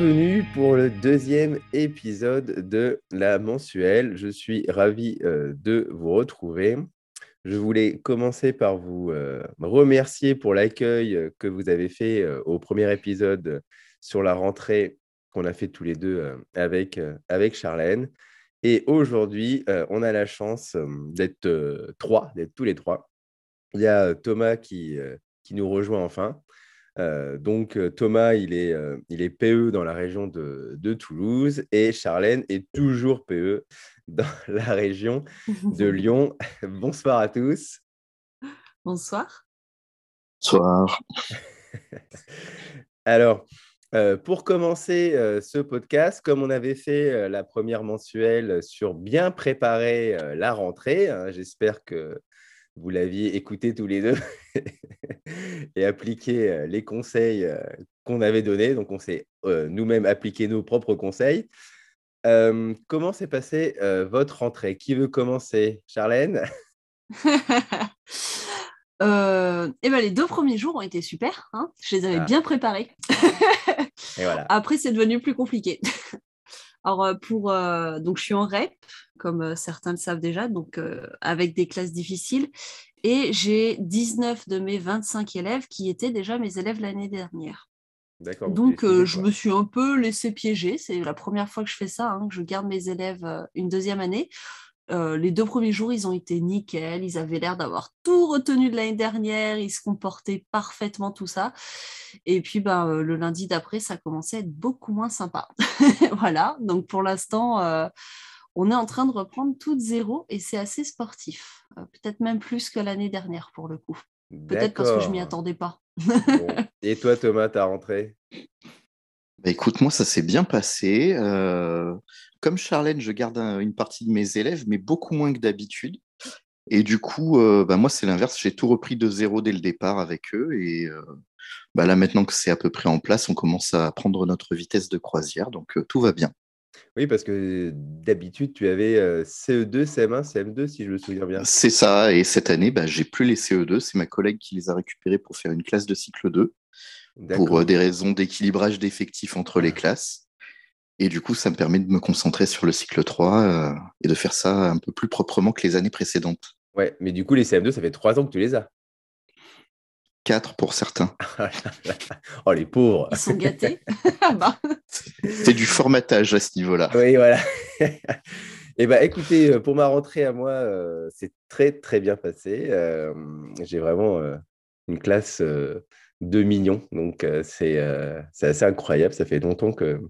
Bienvenue pour le deuxième épisode de la mensuelle. Je suis ravi euh, de vous retrouver. Je voulais commencer par vous euh, remercier pour l'accueil euh, que vous avez fait au premier épisode sur la rentrée qu'on a fait tous les deux avec, avec Charlène. Et aujourd'hui, on a la chance d'être trois, d'être tous les trois. Il y a Thomas qui, qui nous rejoint enfin. Euh, donc Thomas, il est, il est PE dans la région de, de, Toulouse et Charlène est toujours PE dans la région de Lyon. Bonsoir à tous. Bonsoir. Bonsoir. Alors, pour commencer ce podcast, comme on avait fait la première mensuelle sur bien préparer la rentrée, hein, j'espère que vous l'aviez écouté tous les deux et appliqué euh, les conseils euh, qu'on avait donnés. Donc, on s'est euh, nous-mêmes appliqué nos propres conseils. comment s'est passée votre rentrée? Qui veut commencer? Charlène? Eh ben, les deux premiers jours ont été super. Hein. je les avais ah. bien préparés. et voilà. Après, c'est devenu plus compliqué. Alors, pour, donc, je suis en REP, comme certains le savent déjà, donc avec des classes difficiles. Et j'ai 19 de mes 25 élèves qui étaient déjà mes élèves l'année dernière. Donc, je me suis un peu laissé piéger. C'est la première fois que je fais ça, hein, que je garde mes élèves une deuxième année. Les deux premiers jours, ils ont été nickel. Ils avaient l'air d'avoir tout retenu de l'année dernière. Ils se comportaient parfaitement, tout ça. Et puis, ben, le lundi d'après, ça commençait à être beaucoup moins sympa. voilà. Donc, pour l'instant, on est en train de reprendre tout de zéro et c'est assez sportif. Euh, peut-être même plus que l'année dernière pour le coup. Peut-être parce que je m'y attendais pas. Et toi, Thomas, ta rentrée? Bah, écoute, moi, ça s'est bien passé. Euh, comme Charlène, je garde une partie de mes élèves, mais beaucoup moins que d'habitude. Et du coup, euh, bah, moi, c'est l'inverse. J'ai tout repris de zéro dès le départ avec eux. Et bah, là, maintenant que c'est à peu près en place, on commence à prendre notre vitesse de croisière. Donc, tout va bien. Oui, parce que d'habitude, tu avais CE2, CM1, CM2, si je me souviens bien. C'est ça, et cette année, j'ai plus les CE2, c'est ma collègue qui les a récupérés pour faire une classe de cycle 2, pour des raisons d'équilibrage d'effectifs entre les classes. Et du coup, ça me permet de me concentrer sur le cycle 3 et de faire ça un peu plus proprement que les années précédentes. Ouais, mais du coup, les CM2, ça fait trois ans que tu les as. 4 pour certains. oh, les pauvres. Ils sont gâtés. Bah. C'est du formatage à ce niveau-là. Oui, voilà. Eh bien, écoutez, euh, pour ma rentrée à moi, euh, c'est très, très bien passé. Euh, j'ai vraiment une classe de millions. Donc, c'est assez incroyable. Ça fait longtemps que,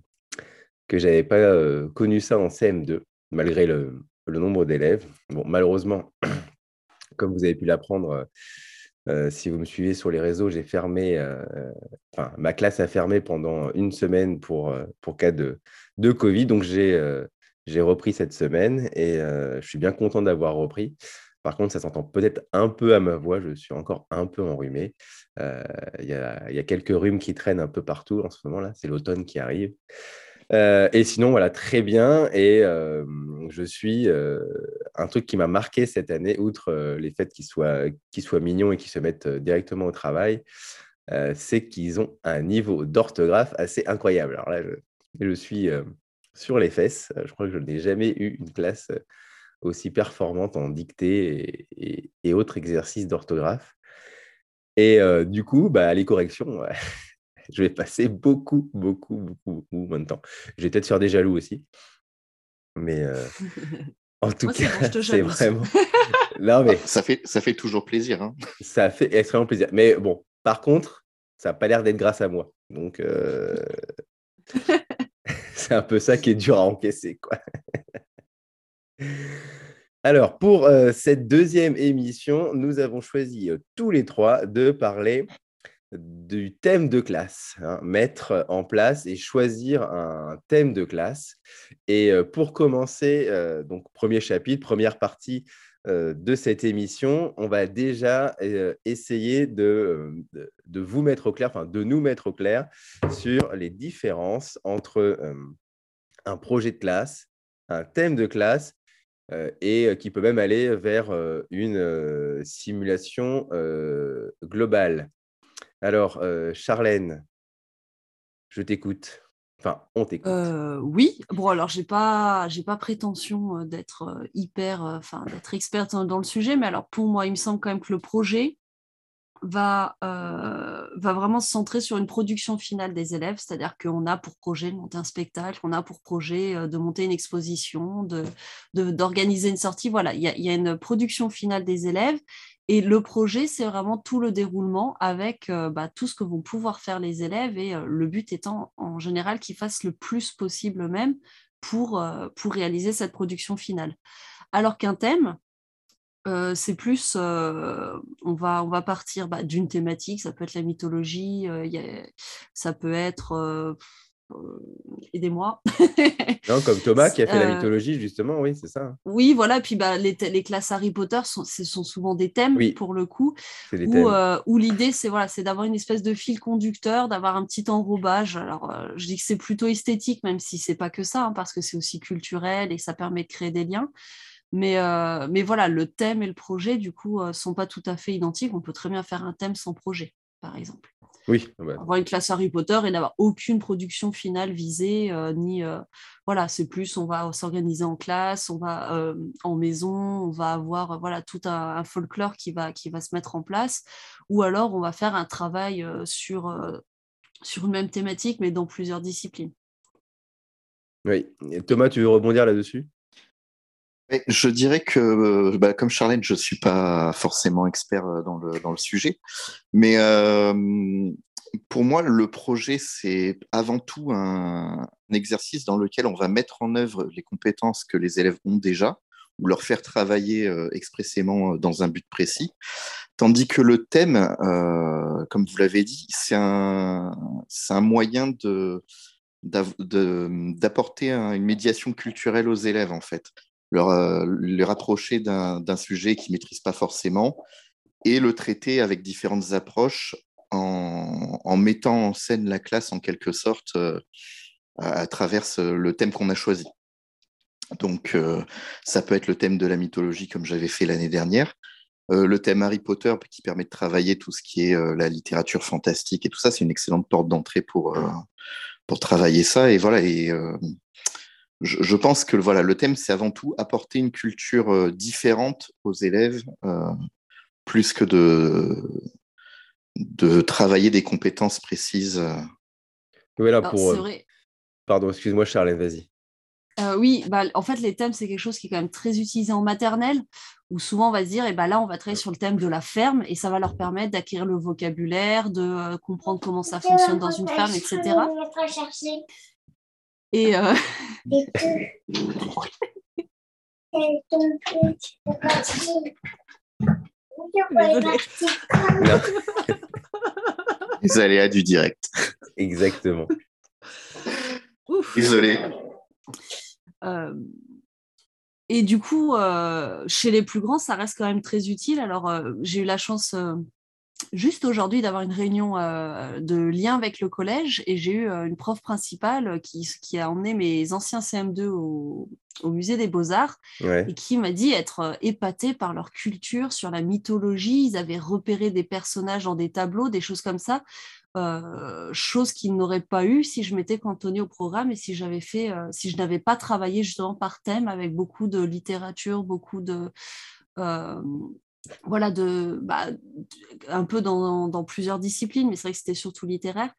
je n'avais pas connu ça en CM2, malgré le, nombre d'élèves. Bon, malheureusement, comme vous avez pu l'apprendre, euh, si vous me suivez sur les réseaux, j'ai fermé, euh, enfin, ma classe a fermé pendant une semaine pour, euh, pour cas de, de Covid. Donc, j'ai repris cette semaine et je suis bien content d'avoir repris. Par contre, ça s'entend peut-être un peu à ma voix. Je suis encore un peu enrhumé. Il y, a, quelques rhumes qui traînent un peu partout en ce moment-là. C'est l'automne qui arrive. Euh, et sinon, voilà, très bien. Et euh, je suis euh, un truc qui m'a marqué cette année, outre les faits qu'ils soient, soient mignons et qu'ils se mettent directement au travail, c'est qu'ils ont un niveau d'orthographe assez incroyable. Alors là, je, suis sur les fesses. Je crois que je n'ai jamais eu une classe aussi performante en dictée et, autres exercices d'orthographe. Et du coup, bah, les corrections, je vais passer beaucoup, beaucoup, beaucoup, beaucoup moins de temps. Je vais peut-être faire des jaloux aussi. Mais euh, en tout cas, c'est vraiment. non, mais... ça, fait, ça fait toujours plaisir. Hein. Ça fait extrêmement plaisir. Mais bon, par contre, ça n'a pas l'air d'être grâce à moi. Donc, euh, c'est un peu ça qui est dur à encaisser. Quoi. Alors, pour euh, cette deuxième émission, nous avons choisi tous les trois de parler du thème de classe, hein, mettre en place et choisir un thème de classe. Et euh, pour commencer, euh, donc premier chapitre, première partie euh, de cette émission, on va déjà essayer de, de, vous mettre au clair, enfin de nous mettre au clair sur les différences entre un projet de classe, un thème de classe et qui peut même aller vers une simulation globale. Alors, euh, Charlène, je t'écoute. Enfin, on t'écoute. Euh, oui, bon alors j'ai pas pas prétention euh, d'être euh, hyper, enfin d'être experte dans le sujet, mais alors pour moi il me semble quand même que le projet va, va vraiment se centrer sur une production finale des élèves, c'est-à-dire qu'on a pour projet de monter un spectacle, on a pour projet de monter une exposition, de, d'organiser une sortie. Voilà, il y, a une production finale des élèves et le projet, c'est vraiment tout le déroulement avec euh, bah, tout ce que vont pouvoir faire les élèves et euh, le but étant en général qu'ils fassent le plus possible eux-mêmes euh, pour réaliser cette production finale. Alors qu'un thème, c'est plus, on, va, on va partir bah, d'une thématique, ça peut être la mythologie, ça peut être aidez-moi. non, comme Thomas qui a fait la mythologie, justement, oui, c'est ça. Oui, voilà, puis bah, les, les, classes Harry Potter, sont, ce sont souvent des thèmes, pour le coup, où, où l'idée, c'est voilà, d'avoir une espèce de fil conducteur, d'avoir un petit enrobage. Alors, je dis que c'est plutôt esthétique, même si c'est pas que ça, hein, parce que c'est aussi culturel et ça permet de créer des liens. Mais, mais voilà, le thème et le projet, du coup, sont pas tout à fait identiques. On peut très bien faire un thème sans projet, par exemple. Oui. Avoir une classe Harry Potter et n'avoir aucune production finale visée, euh, ni euh, voilà, c'est plus on va s'organiser en classe, on va euh, en maison, on va avoir voilà tout un, folklore qui va qui va se mettre en place, ou alors on va faire un travail sur sur une même thématique mais dans plusieurs disciplines. Oui. Thomas, tu veux rebondir là-dessus? Je dirais que, bah, comme Charlène, je ne suis pas forcément expert dans le, dans le sujet, mais pour moi, le projet, c'est avant tout un, exercice dans lequel on va mettre en œuvre les compétences que les élèves ont déjà ou leur faire travailler expressément dans un but précis. Tandis que le thème, comme vous l'avez dit, c'est un, un moyen de d'apporter une médiation culturelle aux élèves, en fait leur, euh, les rapprocher d'un sujet qu'ils ne maîtrisent pas forcément et le traiter avec différentes approches en, mettant en scène la classe en quelque sorte euh, à, travers le thème qu'on a choisi. Donc, euh, ça peut être le thème de la mythologie, comme j'avais fait l'année dernière. le thème Harry Potter, qui permet de travailler tout ce qui est la littérature fantastique et tout ça, c'est une excellente porte d'entrée pour, pour travailler ça. Et voilà, je, pense que voilà, le thème, c'est avant tout apporter une culture euh, différente aux élèves, euh, plus que de, de travailler des compétences précises. Euh. Voilà pour. Pardon, excuse-moi, Charlène, vas-y. oui, bah, en fait, les thèmes, c'est quelque chose qui est quand même très utilisé en maternelle, où souvent on va se dire, et eh ben là, on va travailler sur le thème de la ferme, et ça va leur permettre d'acquérir le vocabulaire, de comprendre comment ça fonctionne dans une ferme, etc. Et. Euh... Les aléas du direct. Exactement. Désolé. Euh, et du coup, euh, chez les plus grands, ça reste quand même très utile. Alors, euh, j'ai eu la chance juste aujourd'hui d'avoir une réunion euh, de lien avec le collège et j'ai eu euh, une prof principale qui, qui, a emmené mes anciens CM2 au, au musée des beaux-arts et qui m'a dit être euh, épatée par leur culture sur la mythologie. Ils avaient repéré des personnages dans des tableaux, des choses comme ça. Euh, chose qu'ils n'auraient pas eu si je m'étais cantonnée au programme et si j'avais fait, si je n'avais pas travaillé justement par thème avec beaucoup de littérature, beaucoup de, voilà, de, bah, un peu dans, plusieurs disciplines, mais c'est vrai que c'était surtout littéraire.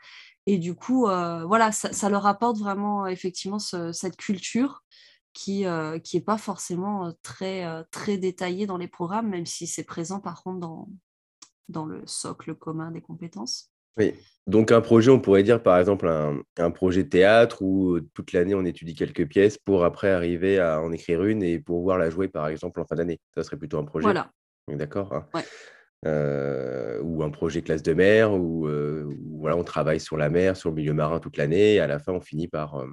Et du coup, euh, voilà, ça, leur apporte vraiment effectivement cette culture qui n'est qui pas forcément euh, très, euh, très détaillée dans les programmes, même si c'est présent par contre dans, dans le socle commun des compétences. Oui, donc un projet, on pourrait dire par exemple un, un projet de théâtre où toute l'année on étudie quelques pièces pour après arriver à en écrire une et pouvoir la jouer par exemple en fin d'année. Ça serait plutôt un projet? Voilà, D'accord hein? ou un projet classe de mer, où, voilà, on travaille sur la mer, sur le milieu marin toute l'année, et à la fin, on finit par,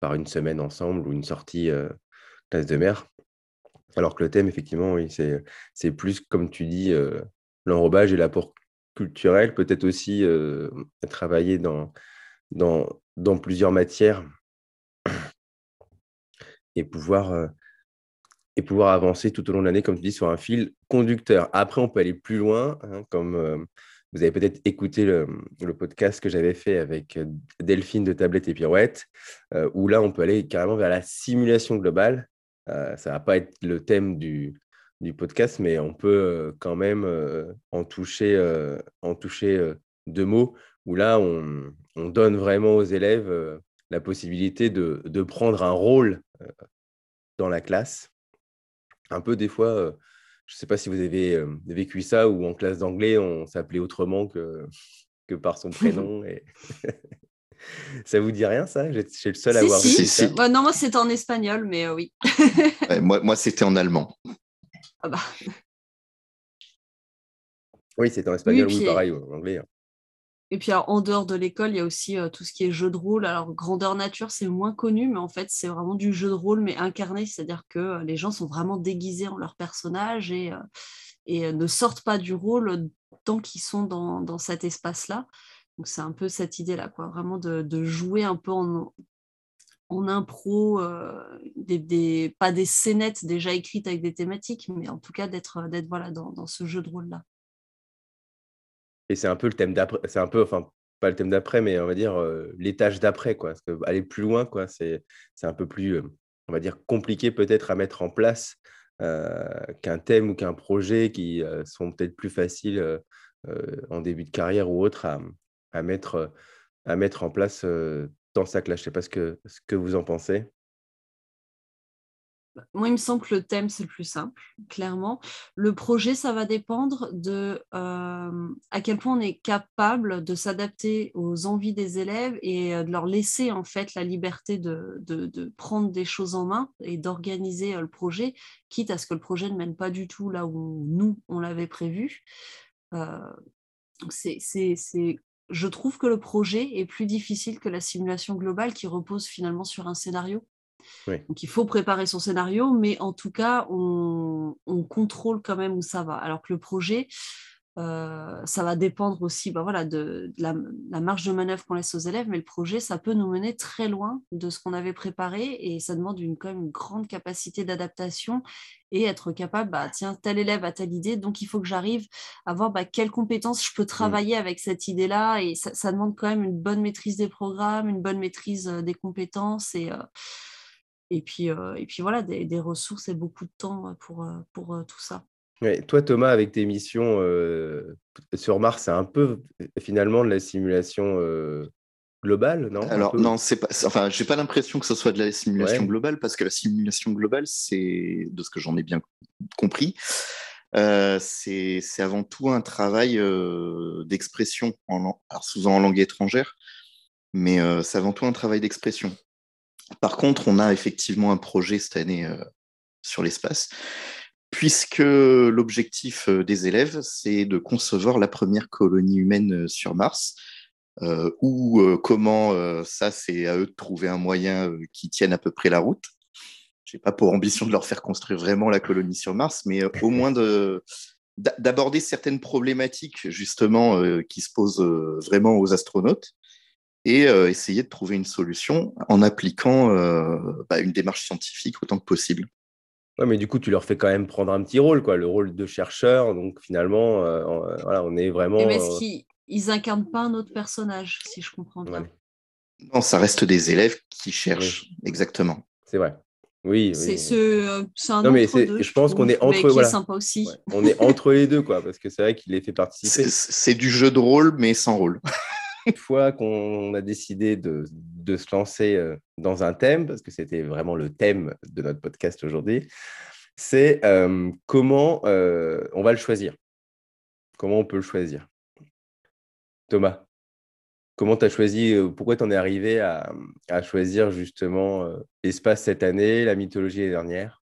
par une semaine ensemble ou une sortie classe de mer. Alors que le thème, effectivement, oui, c'est plus, comme tu dis, l'enrobage et l'apport culturel, peut-être aussi travailler dans, dans, dans plusieurs matières et pouvoir et pouvoir avancer tout au long de l'année, comme tu dis, sur un fil conducteur. Après, on peut aller plus loin, hein, comme euh, vous avez peut-être écouté le, podcast que j'avais fait avec Delphine de Tablette et Pirouette, où là, on peut aller carrément vers la simulation globale. ça ne va pas être le thème du, du podcast, mais on peut quand même en toucher, en toucher deux mots, où là, on, on donne vraiment aux élèves la possibilité de, de, prendre un rôle dans la classe. Un peu des fois, je ne sais pas si vous avez vécu ça, ou en classe d'anglais, on s'appelait autrement que, que par son prénom. Et... ça vous dit rien, ça? Je suis le seul à avoir si, ça? non, moi, c'était en espagnol, mais oui. moi, moi c'était en allemand. Ah bah. Oui, c'est en espagnol, oui, pareil, en anglais. Hein. Et puis en dehors de l'école, il y a aussi euh, tout ce qui est jeu de rôle. Alors grandeur nature, c'est moins connu, mais en fait, c'est vraiment du jeu de rôle, mais incarné, c'est-à-dire que euh, les gens sont vraiment déguisés en leur personnage et, euh, ne sortent pas du rôle tant qu'ils sont dans, cet espace-là. Donc c'est un peu cette idée-là, quoi, vraiment de, jouer un peu en, impro, pas des scénettes déjà écrites avec des thématiques, mais en tout cas d'être voilà, dans ce jeu de rôle-là. Et c'est un peu le thème d'après, c'est un peu, enfin, pas le thème d'après, mais on va dire l'étage d'après, quoi. Parce que aller plus loin, quoi, c'est, c'est un peu plus, on va dire, compliqué peut-être à mettre en place qu'un thème ou qu'un projet qui sont peut-être plus faciles en début de carrière ou autre à, mettre, en place dans sa classe. Je ne sais pas que, ce que vous en pensez. Moi, il me semble que le thème, c'est le plus simple, clairement. Le projet, ça va dépendre de euh, à quel point on est capable de s'adapter aux envies des élèves et euh, de leur laisser en fait la liberté de, de, prendre des choses en main et d'organiser euh, le projet, quitte à ce que le projet ne mène pas du tout là où nous, on l'avait prévu. c'est, je trouve que le projet est plus difficile que la simulation globale qui repose finalement sur un scénario. Donc il faut préparer son scénario, mais en tout cas, on, contrôle quand même où ça va. Alors que le projet, euh, ça va dépendre aussi bah voilà, de, la, marge de manœuvre qu'on laisse aux élèves, mais le projet, ça peut nous mener très loin de ce qu'on avait préparé et ça demande une, quand même une grande capacité d'adaptation et être capable, bah, tiens, tel élève a telle idée, donc il faut que j'arrive à voir bah, quelles compétences je peux travailler avec cette idée-là et ça, demande quand même une bonne maîtrise des programmes, une bonne maîtrise euh, des compétences et... Euh, et puis, euh, et puis voilà, des, ressources et beaucoup de temps euh, pour, euh, pour tout ça. toi, Thomas, avec tes missions sur Mars, c'est un peu finalement de la simulation globale, non? Alors, non, c'est pas. Enfin, j'ai pas l'impression que ce soit de la simulation globale parce que la simulation globale, c'est, de ce que j'en ai bien compris, c'est avant tout un travail d'expression, en, souvent en langue étrangère, mais c'est avant tout un travail d'expression. Par contre, on a effectivement un projet cette année euh, sur l'espace, puisque l'objectif euh, des élèves, c'est de concevoir la première colonie humaine euh, sur Mars. ou comment ça, c'est à eux de trouver un moyen qui tienne à peu près la route. Je n'ai pas pour ambition de leur faire construire vraiment la colonie sur Mars, mais au moins d'aborder certaines problématiques justement qui se posent vraiment aux astronautes et euh, essayer de trouver une solution en appliquant euh, bah, une démarche scientifique autant que possible. Ouais, mais du coup, tu leur fais quand même prendre un petit rôle, quoi, le rôle de chercheur. Donc finalement, euh, voilà, on est vraiment. Mais est-ce qu'ils incarnent pas un autre personnage, si je comprends bien Non, ça reste des élèves qui cherchent, exactement. C'est vrai. Oui, c'est ce, un non, mais deux, je, pense qu'on est entre voilà. sympa aussi. on est entre les deux quoi parce que c'est vrai qu'il les fait participer. C'est du jeu de rôle mais sans rôle. Une fois qu'on a décidé de, se lancer euh, dans un thème, parce que c'était vraiment le thème de notre podcast aujourd'hui, c'est euh, comment euh, on va le choisir. Comment on peut le choisir? Thomas, comment tu as choisi, pourquoi tu en es arrivé à, choisir justement l'espace cette année, la mythologie l'année dernière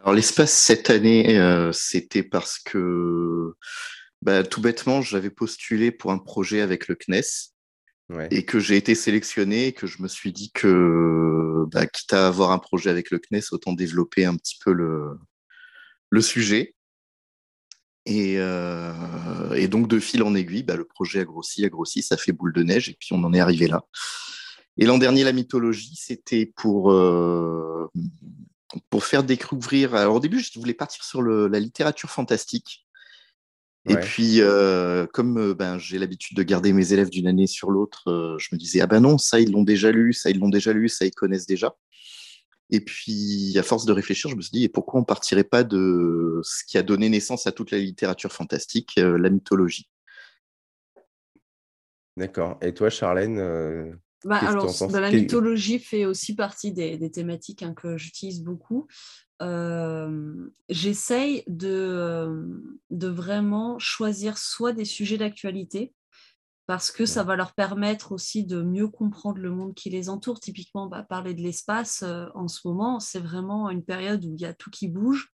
Alors l'espace cette année, c'était parce que bah, tout bêtement, j'avais postulé pour un projet avec le CNES et que j'ai été sélectionné et que je me suis dit que, bah, quitte à avoir un projet avec le CNES, autant développer un petit peu le, le sujet. Et, euh, et, donc, de fil en aiguille, bah, le projet a grossi, a grossi, ça fait boule de neige, et puis on en est arrivé là. Et l'an dernier, la mythologie, c'était pour, euh, pour faire découvrir. Alors, au début, je voulais partir sur le, la littérature fantastique. Et puis, comme ben, j'ai l'habitude de garder mes élèves d'une année sur l'autre, je me disais, ah ben non, ça, ils l'ont déjà lu, ça, ils l'ont déjà lu, ça, ils connaissent déjà. Et puis, à force de réfléchir, je me suis dit, et pourquoi on partirait pas de ce qui a donné naissance à toute la littérature fantastique, la mythologie? D'accord. Et toi, Charlène bah, alors, bah, la mythologie fait aussi partie des, thématiques hein, que j'utilise beaucoup. J'essaye de, de vraiment choisir soit des sujets d'actualité, parce que ça va leur permettre aussi de mieux comprendre le monde qui les entoure. Typiquement, bah, parler de l'espace en ce moment, c'est vraiment une période où il y a tout qui bouge.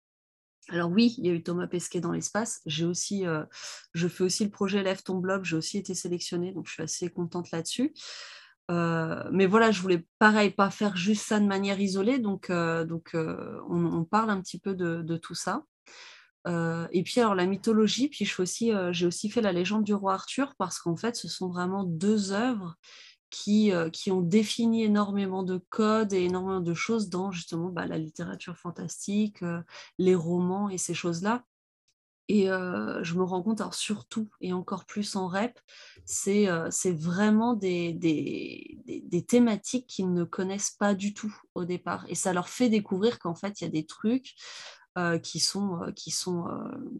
Alors oui, il y a eu Thomas Pesquet dans l'espace. J'ai aussi, je fais aussi le projet Lève ton blog. J'ai aussi été sélectionnée, donc je suis assez contente là-dessus. Euh, mais voilà, je voulais pareil, pas faire juste ça de manière isolée, donc, euh, euh, on, parle un petit peu de, tout ça. et puis alors la mythologie, puis aussi, j'ai aussi fait la légende du roi Arthur parce qu'en fait, ce sont vraiment deux œuvres qui, qui ont défini énormément de codes et énormément de choses dans justement bah, la littérature fantastique, les romans et ces choses-là. Et je me rends compte, surtout et encore plus en rep, c'est vraiment des, des, thématiques qu'ils ne connaissent pas du tout au départ. Et ça leur fait découvrir qu'en fait, il y a des trucs qui, sont, qui, sont,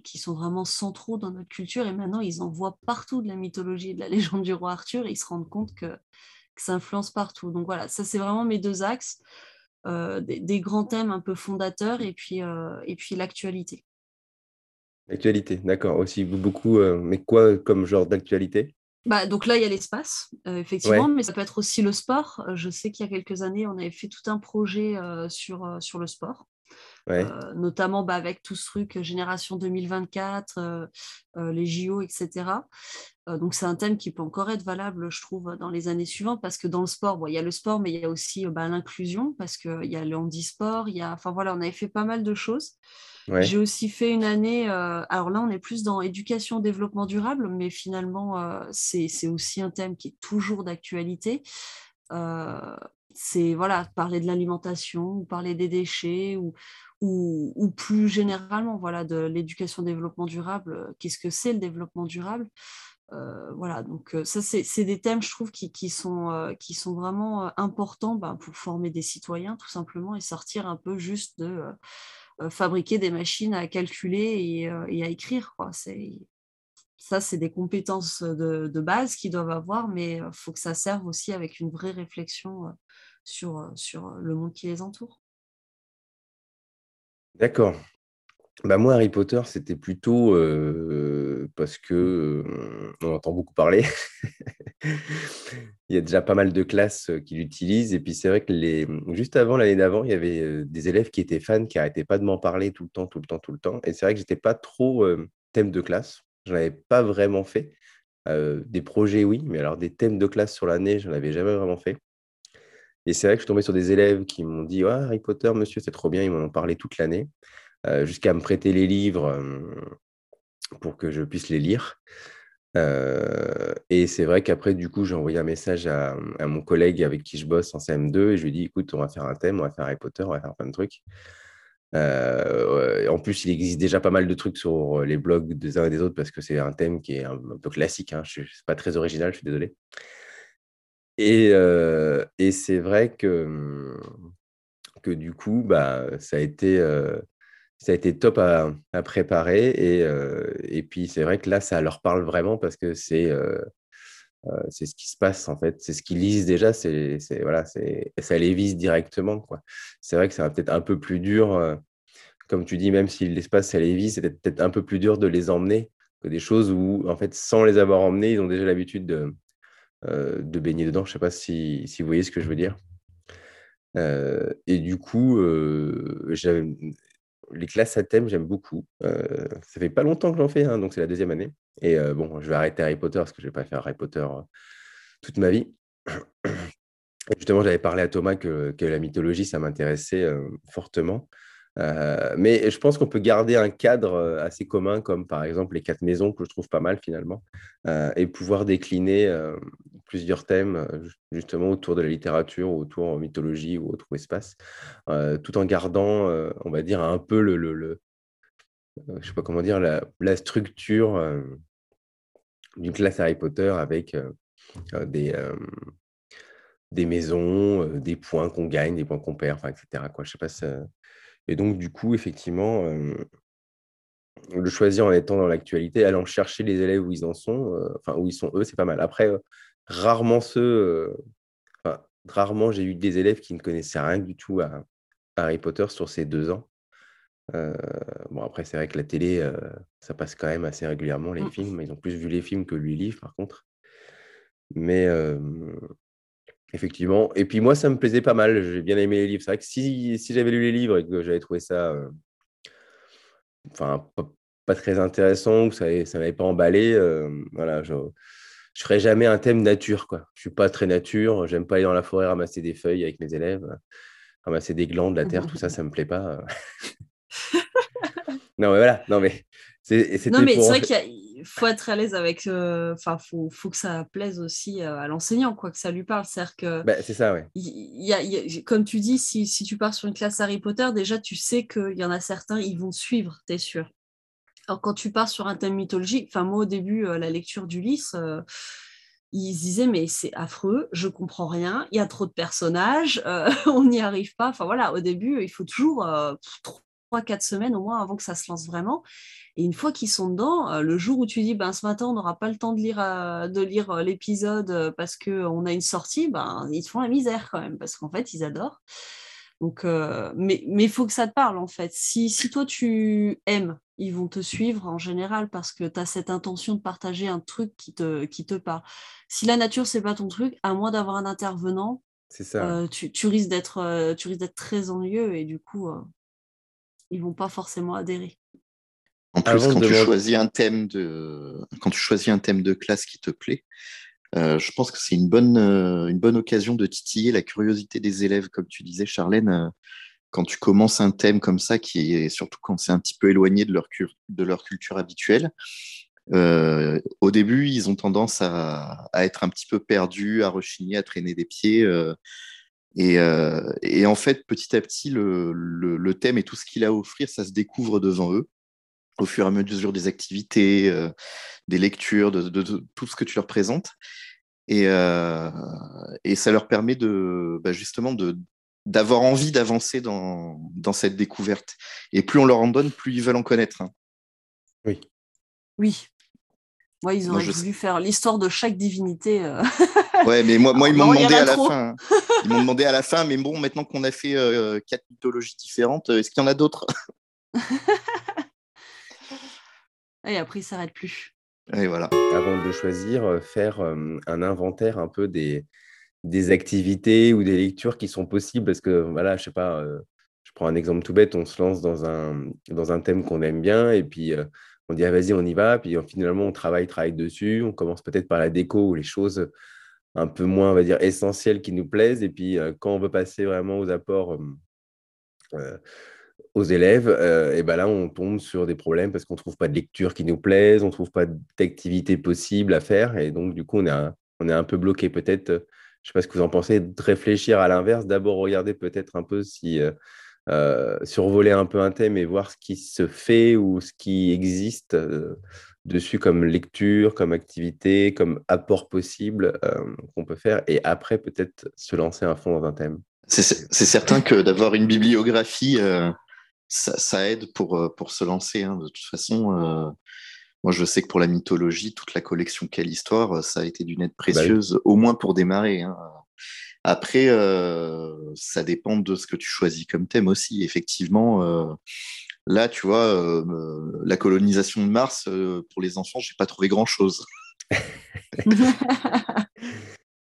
qui sont vraiment centraux dans notre culture. Et maintenant, ils en voient partout de la mythologie et de la légende du roi Arthur. Et ils se rendent compte que, ça influence partout. Donc voilà, ça c'est vraiment mes deux axes. des, grands thèmes un peu fondateurs et puis, et puis l'actualité. L'actualité, d'accord. Aussi beaucoup, euh, mais quoi comme genre d'actualité? Bah, donc là, il y a l'espace, euh, effectivement, mais ça peut être aussi le sport. Euh, je sais qu'il y a quelques années, on avait fait tout un projet sur, sur le sport, notamment bah, avec tout ce truc Génération 2024, les JO, etc. donc c'est un thème qui peut encore être valable, je trouve, dans les années suivantes, parce que dans le sport, bon, il y a le sport, mais il y a aussi bah, l'inclusion, parce qu'il y a le handisport, il y a... Enfin voilà, on avait fait pas mal de choses. J'ai aussi fait une année, euh, alors là on est plus dans éducation, développement durable, mais finalement euh, c'est aussi un thème qui est toujours d'actualité. Euh, c'est voilà, parler de l'alimentation, parler des déchets, ou, plus généralement voilà, de l'éducation, développement durable. Qu'est-ce que c'est le développement durable voilà, donc ça, c'est des thèmes, je trouve, qui, sont, vraiment importants ben, pour former des citoyens, tout simplement, et sortir un peu juste de euh, fabriquer des machines à calculer et, euh, à écrire. Ça, c'est des compétences de, base qu'ils doivent avoir, mais il faut que ça serve aussi avec une vraie réflexion sur, le monde qui les entoure. D'accord. Bah moi, Harry Potter, c'était plutôt parce que on entend beaucoup parler. il y a déjà pas mal de classes qui l'utilisent. Et puis, c'est vrai que les... juste avant, l'année d'avant, il y avait des élèves qui étaient fans, qui n'arrêtaient pas de m'en parler tout le temps, tout le temps, tout le temps. Et c'est vrai que j'étais pas trop thème de classe. Je n'en avais pas vraiment fait. des projets, oui, mais alors des thèmes de classe sur l'année, je n'en avais jamais vraiment fait. Et c'est vrai que je suis tombé sur des élèves qui m'ont dit Harry Potter, monsieur, c'est trop bien. Ils m'en ont parlé toute l'année. Euh, jusqu'à me prêter les livres euh, pour que je puisse les lire. Euh, et c'est vrai qu'après, du coup, j'ai envoyé un message à, mon collègue avec qui je bosse en CM2 et je lui ai dit, écoute, on va faire un thème, on va faire Harry Potter, on va faire plein de trucs. En plus, il existe déjà pas mal de trucs sur les blogs des uns et des autres parce que c'est un thème qui est un, peu classique. Hein. Je pas très original, je suis désolé. Et, et c'est vrai que, que du coup, bah, ça a été ça a été top à, préparer. Et, euh, et puis, c'est vrai que là, ça leur parle vraiment parce que c'est euh, euh, c'est ce qui se passe, en fait. C'est ce qu'ils lisent déjà. C'est, voilà, ça les vise directement. Quoi. C'est vrai que c'est peut-être un peu plus dur. comme tu dis, même si l'espace, ça les vise, c'est peut-être un peu plus dur de les emmener que des choses où, en fait, sans les avoir emmenés, ils ont déjà l'habitude de, de baigner dedans. Je ne sais pas si, si, vous voyez ce que je veux dire. et du coup, j'avais les classes à thème, j'aime beaucoup. Euh, ça fait pas longtemps que j'en fais, hein, donc c'est la deuxième année. Et euh, bon, je vais arrêter Harry Potter parce que je vais pas faire Harry Potter euh, toute ma vie. justement, j'avais parlé à Thomas que, que la mythologie, ça m'intéressait fortement. Euh, mais je pense qu'on peut garder un cadre euh, assez commun, comme par exemple les quatre maisons, que je trouve pas mal finalement, euh, et pouvoir décliner plusieurs thèmes justement autour de la littérature, autour en mythologie ou autre espace, tout en gardant, on va dire, un peu le, je sais pas comment dire, la, structure d'une classe Harry Potter avec des, des maisons, des points qu'on gagne, des points qu'on perd, etc. Je sais pas Et donc, du coup, effectivement, le choisir en étant dans l'actualité, allant chercher les élèves où ils en sont, enfin, où ils sont eux, c'est pas mal. Après, rarement ceux, rarement j'ai eu des élèves qui ne connaissaient rien du tout à, Harry Potter sur ces deux ans. bon, après, c'est vrai que la télé, ça passe quand même assez régulièrement, les mmh. films. Ils ont plus vu les films que lu les livres, par contre. Mais effectivement. Et puis moi, ça me plaisait pas mal. J'ai bien aimé les livres. C'est vrai que si, si j'avais lu les livres et que j'avais trouvé ça enfin, pas, très intéressant ou ça ne m'avait pas emballé, voilà, je ne ferais jamais un thème nature. Quoi. Je ne suis pas très nature. J'aime pas aller dans la forêt ramasser des feuilles avec mes élèves, ramasser des glands de la terre, tout ça, ça ne me plaît pas. non, mais voilà. Non, mais non, mais c'est vrai qu'il faut être à l'aise avec. Euh, enfin, faut, faut, que ça plaise aussi euh, à l'enseignant, quoi, que ça lui parle. C'est-à-dire que. Bah, ça, ouais. Comme tu dis, si, tu pars sur une classe Harry Potter, déjà, tu sais qu'il y en a certains, ils vont suivre, t'es sûr. Alors, quand tu pars sur un thème mythologique, enfin, moi, au début, euh, la lecture d'Ulysse ils se disaient mais c'est affreux, je comprends rien, il y a trop de personnages, on n'y arrive pas. Enfin voilà, au début, il faut toujours 3-4 semaines au moins avant que ça se lance vraiment. Et une fois qu'ils sont dedans, euh, le jour où tu dis ben, ce matin on n'aura pas le temps de lire, euh, de lire euh, l'épisode parce qu'on a une sortie, ben, ils te font la misère quand même parce qu'en fait ils adorent. Donc, euh, mais il faut que ça te parle en fait. Si, si toi tu aimes, ils vont te suivre en général parce que tu as cette intention de partager un truc qui te, qui te parle. Si la nature c'est pas ton truc, à moins d'avoir un intervenant, c'est ça. Tu, risques d'être, tu risques d'être très ennuyeux et du coup ils vont pas forcément adhérer. En plus, quand tu, choisis un thème de... quand tu choisis un thème de classe qui te plaît, euh, je pense que c'est une bonne, euh, une bonne occasion de titiller la curiosité des élèves, comme tu disais, Charlène. Euh, quand tu commences un thème comme ça, qui est surtout quand c'est un petit peu éloigné de leur, de leur culture habituelle, au début, ils ont tendance à, être un petit peu perdus, à rechigner, à traîner des pieds. Et, et, en fait, petit à petit, le, thème et tout ce qu'il a à offrir, ça se découvre devant eux au fur et à mesure des activités, euh, des lectures, de, tout ce que tu leur présentes. Et, euh, ça leur permet de, bah, justement d'avoir envie d'avancer dans, dans, cette découverte. Et plus on leur en donne, plus ils veulent en connaître. Hein. Oui. Oui. Moi, ils auraient voulu faire l'histoire de chaque divinité. Euh. Ouais, mais moi, moi ils m'ont demandé à la fin. Ils m'ont demandé à la fin, mais bon, maintenant qu'on a fait quatre mythologies différentes, est-ce qu'il y en a d'autres? Et après, il ne s'arrête plus. Et voilà. Avant de choisir, euh, faire euh, un inventaire un peu des, des activités ou des lectures qui sont possibles. Parce que, voilà, je sais pas, euh, je prends un exemple tout bête, on se lance dans un, dans un thème qu'on aime bien et puis on dit, ah, vas-y, on y va. Puis finalement, on travaille, travaille dessus. On commence peut-être par la déco ou les choses un peu moins, on va dire, essentielles qui nous plaisent. Et puis, quand on veut passer vraiment aux apports aux élèves, euh, et ben là, on tombe sur des problèmes parce qu'on ne trouve pas de lecture qui nous plaise, on ne trouve pas d'activité possible à faire. Et donc, du coup, on est un, peu bloqué. Peut-être, euh, je ne sais pas ce que vous en pensez, de réfléchir à l'inverse, d'abord regarder peut-être un peu si euh, survoler un peu un thème et voir ce qui se fait ou ce qui existe dessus comme lecture, comme activité, comme apport possible qu'on peut faire. Et après, peut-être se lancer à fond dans un thème. C'est certain que d'avoir une bibliographie ça, aide pour, euh, pour se lancer. Hein. De toute façon, euh, moi, je sais que pour la mythologie, toute la collection Quelle Histoire, euh, ça a été d'une aide bah précieuse, au moins pour démarrer. Hein. Après, ça dépend de ce que tu choisis comme thème aussi. Effectivement, là, tu vois, la colonisation de Mars, pour les enfants, j'ai pas trouvé grand-chose.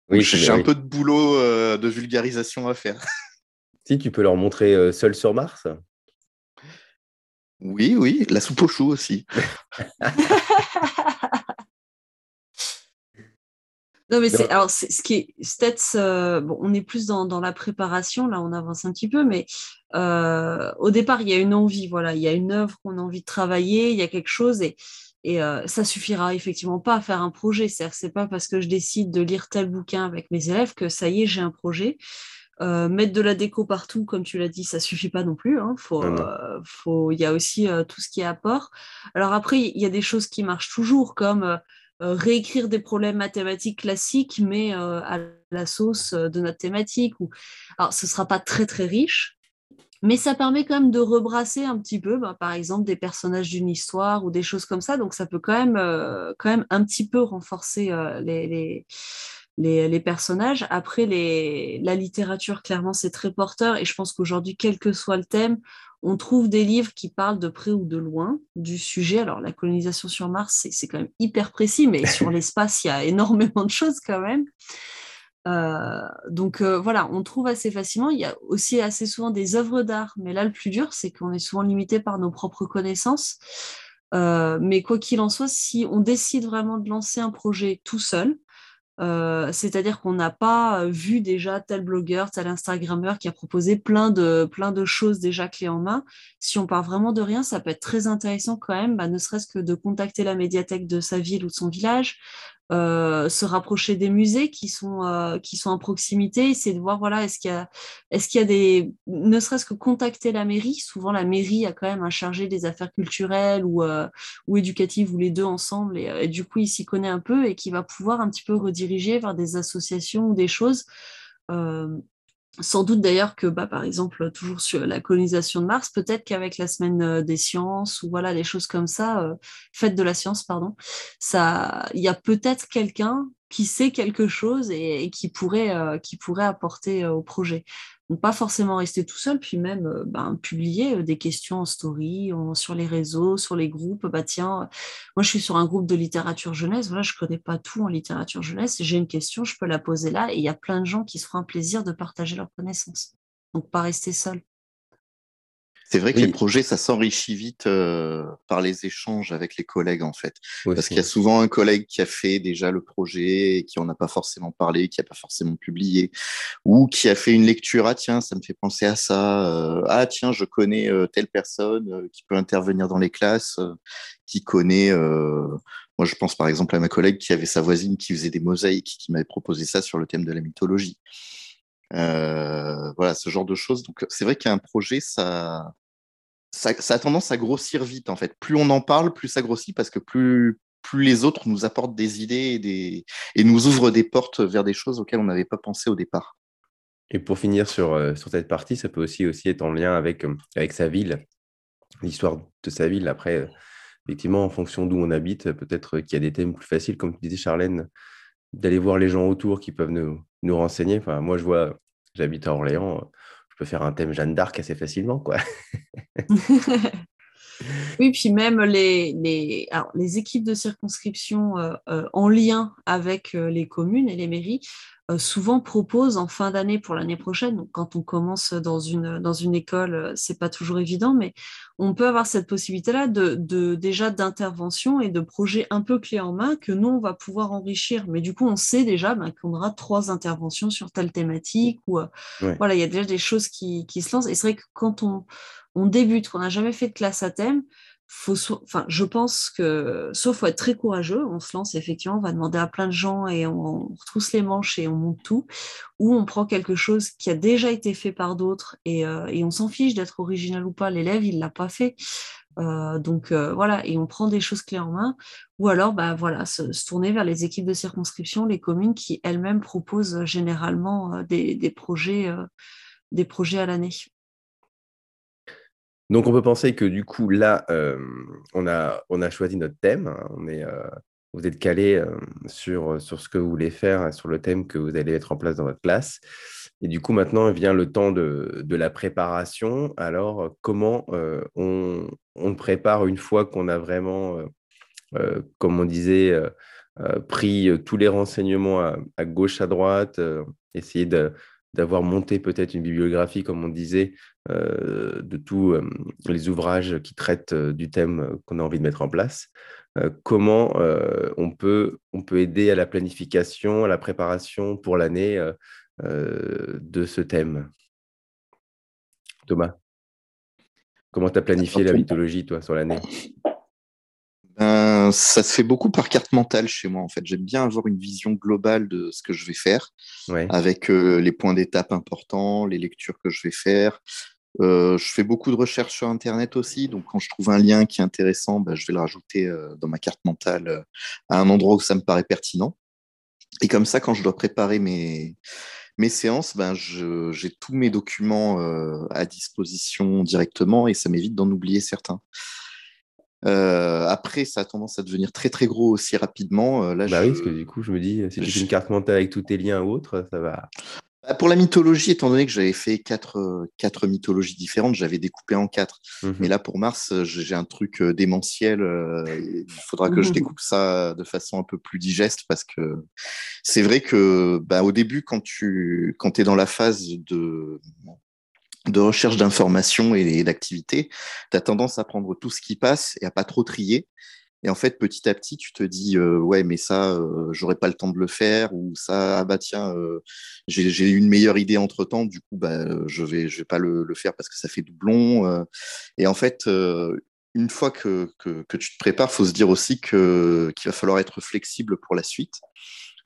oui, j'ai un peu de boulot de vulgarisation à faire. Si, tu peux leur montrer Seul sur Mars? Oui, oui, la soupe au chou aussi. non, mais c'est alors ce qui est peut-être euh, bon, on est plus dans, la préparation là, on avance un petit peu, mais euh, au départ il y a une envie, voilà, il y a une œuvre qu'on a envie de travailler, il y a quelque chose et et euh, ça suffira effectivement pas à faire un projet. C'est-à-dire c'est pas parce que je décide de lire tel bouquin avec mes élèves que ça y est j'ai un projet. mettre de la déco partout, comme tu l'as dit, ça suffit pas non plus. Hein. Faut, il y a aussi tout ce qui est apport. Alors après, il y a des choses qui marchent toujours, comme réécrire des problèmes mathématiques classiques, mais à la sauce de notre thématique. Ou... Alors, ce sera pas très très riche, mais ça permet quand même de rebrasser un petit peu, bah, par exemple, des personnages d'une histoire ou des choses comme ça. Donc, ça peut quand même, euh, un petit peu renforcer euh, les, les, les, personnages. Après, les, la littérature, clairement, c'est très porteur. Et je pense qu'aujourd'hui, quel que soit le thème, on trouve des livres qui parlent de près ou de loin du sujet. Alors, la colonisation sur Mars, c'est quand même hyper précis, mais sur l'espace, il y a énormément de choses quand même. Euh, donc euh, voilà, on trouve assez facilement. Il y a aussi assez souvent des œuvres d'art, mais là le plus dur, c'est qu'on est souvent limité par nos propres connaissances. Euh, mais quoi qu'il en soit, si on décide vraiment de lancer un projet tout seul, c'est-à-dire qu'on n'a pas vu déjà tel blogueur, tel Instagrammeur qui a proposé plein de, plein de choses déjà clés en main. Si on part vraiment de rien, ça peut être très intéressant quand même, bah, ne serait-ce que de contacter la médiathèque de sa ville ou de son village, euh, se rapprocher des musées qui sont euh, qui sont à proximité, essayer de voir voilà est-ce qu'il y a est-ce qu'il y a des ne serait-ce que contacter la mairie. Souvent la mairie a quand même un chargé des affaires culturelles ou euh, ou éducatives ou les deux ensemble et, du coup il s'y connaît un peu et qui va pouvoir un petit peu rediriger vers des associations ou des choses. Sans doute d'ailleurs que, bah, par exemple, toujours sur la colonisation de Mars, peut-être qu'avec la semaine euh, des sciences ou voilà les choses comme ça, euh, fête de la science, pardon, ça, il y a peut-être quelqu'un qui sait quelque chose et, qui pourrait euh, qui pourrait apporter au projet. Donc pas forcément rester tout seul, puis même euh, ben, publier euh, des questions en story, sur les réseaux, sur les groupes. Bah tiens, moi je suis sur un groupe de littérature jeunesse, voilà, je connais pas tout en littérature jeunesse, j'ai une question, je peux la poser là, et il y a plein de gens qui se feront un plaisir de partager leurs connaissances. Donc pas rester seul. C'est vrai que les projets, ça s'enrichit vite euh, par les échanges avec les collègues, en fait. Parce qu'il y a souvent un collègue qui a fait déjà le projet et qui en a pas forcément parlé, qui a pas forcément publié, ou qui a fait une lecture. Ah tiens, ça me fait penser à ça. Euh, ah tiens, je connais euh, telle personne qui peut intervenir dans les classes, qui connaît. moi, je pense par exemple à ma collègue qui avait sa voisine qui faisait des mosaïques, qui m'avait proposé ça sur le thème de la mythologie. Euh, voilà, ce genre de choses. Donc, c'est vrai qu'un projet, ça, ça, a tendance à grossir vite, en fait. Plus on en parle, plus ça grossit parce que plus, plus les autres nous apportent des idées et, des, nous ouvrent des portes vers des choses auxquelles on n'avait pas pensé au départ. Et pour finir sur, euh, sur cette partie, ça peut aussi, aussi être en lien avec, euh, avec sa ville, l'histoire de sa ville. Après, effectivement, en fonction d'où on habite, peut-être qu'il y a des thèmes plus faciles, comme tu disais, Charlène, d'aller voir les gens autour qui peuvent nous, nous renseigner. Enfin, moi, je vois, j'habite à Orléans, peux faire un thème Jeanne d'Arc assez facilement, quoi. oui, puis même les, les, les équipes de circonscription euh, euh, en lien avec euh, les communes et les mairies souvent propose en fin d'année pour l'année prochaine. Donc, quand on commence dans une, dans une école, c'est pas toujours évident, mais on peut avoir cette possibilité-là de, de, déjà d'intervention et de projets un peu clés en main que nous, on va pouvoir enrichir. Mais du coup, on sait déjà ben, qu'on aura trois interventions sur telle thématique ou voilà, il y a déjà des choses qui, qui se lancent. Et c'est vrai que quand on, on débute, qu'on n'a jamais fait de classe à thème, je pense que, sauf faut être très courageux, on se lance effectivement, on va demander à plein de gens et on, retrousse les manches et on monte tout, ou on prend quelque chose qui a déjà été fait par d'autres et, euh, on s'en fiche d'être original ou pas, l'élève il l'a pas fait, euh, donc euh, voilà, et on prend des choses clés en main, ou alors bah voilà, se, tourner vers les équipes de circonscription, les communes qui elles-mêmes proposent généralement des projets à l'année. Donc, on peut penser que du coup, là, euh, on, a, on a choisi notre thème. Hein. On est, euh, vous êtes calé euh, sur, sur ce que vous voulez faire, sur le thème que vous allez mettre en place dans votre classe. Et du coup, maintenant vient le temps de, de la préparation. Alors, comment on, on, prépare une fois qu'on a vraiment, comme on disait, pris tous les renseignements à, à gauche, à droite, essayer de, d'avoir monté peut-être une bibliographie, comme on disait, euh, de tous euh, les ouvrages qui traitent euh, du thème qu'on a envie de mettre en place. comment on, peut, on peut aider à la planification, à la préparation pour l'année de ce thème? Thomas, comment tu as planifié la mythologie, toi, sur l'année? ben, ça se fait beaucoup par carte mentale chez moi. En fait, j'aime bien avoir une vision globale de ce que je vais faire, avec euh, les points d'étape importants, les lectures que je vais faire. Euh, je fais beaucoup de recherches sur Internet aussi, donc quand je trouve un lien qui est intéressant, ben, je vais le rajouter euh, dans ma carte mentale à un endroit où ça me paraît pertinent. Et comme ça, quand je dois préparer mes, mes séances, ben, j'ai tous mes documents à disposition directement et ça m'évite d'en oublier certains. Euh, après, ça a tendance à devenir très très gros aussi rapidement. Euh, là, bah oui, parce que du coup, je me dis, si tu fais une carte mentale avec tous tes liens ou autres, ça va. Bah, pour la mythologie, étant donné que j'avais fait quatre, euh, quatre mythologies différentes, j'avais découpé en quatre. Mmh Mais là, pour Mars, j'ai un truc démentiel. il faudra que je découpe ça de façon un peu plus digeste parce que c'est vrai que bah, au début, quand tu quand es dans la phase de de recherche d'informations et d'activités, tu as tendance à prendre tout ce qui passe et à pas trop trier. Et en fait, petit à petit, tu te dis, euh, ouais, mais ça, euh, j'aurais pas le temps de le faire, ou ça, ah bah tiens, euh, j'ai une meilleure idée entre temps, du coup, bah, je vais, je vais pas le, faire parce que ça fait doublon. et en fait, une fois que, que, que, tu te prépares, faut se dire aussi qu'il va falloir être flexible pour la suite.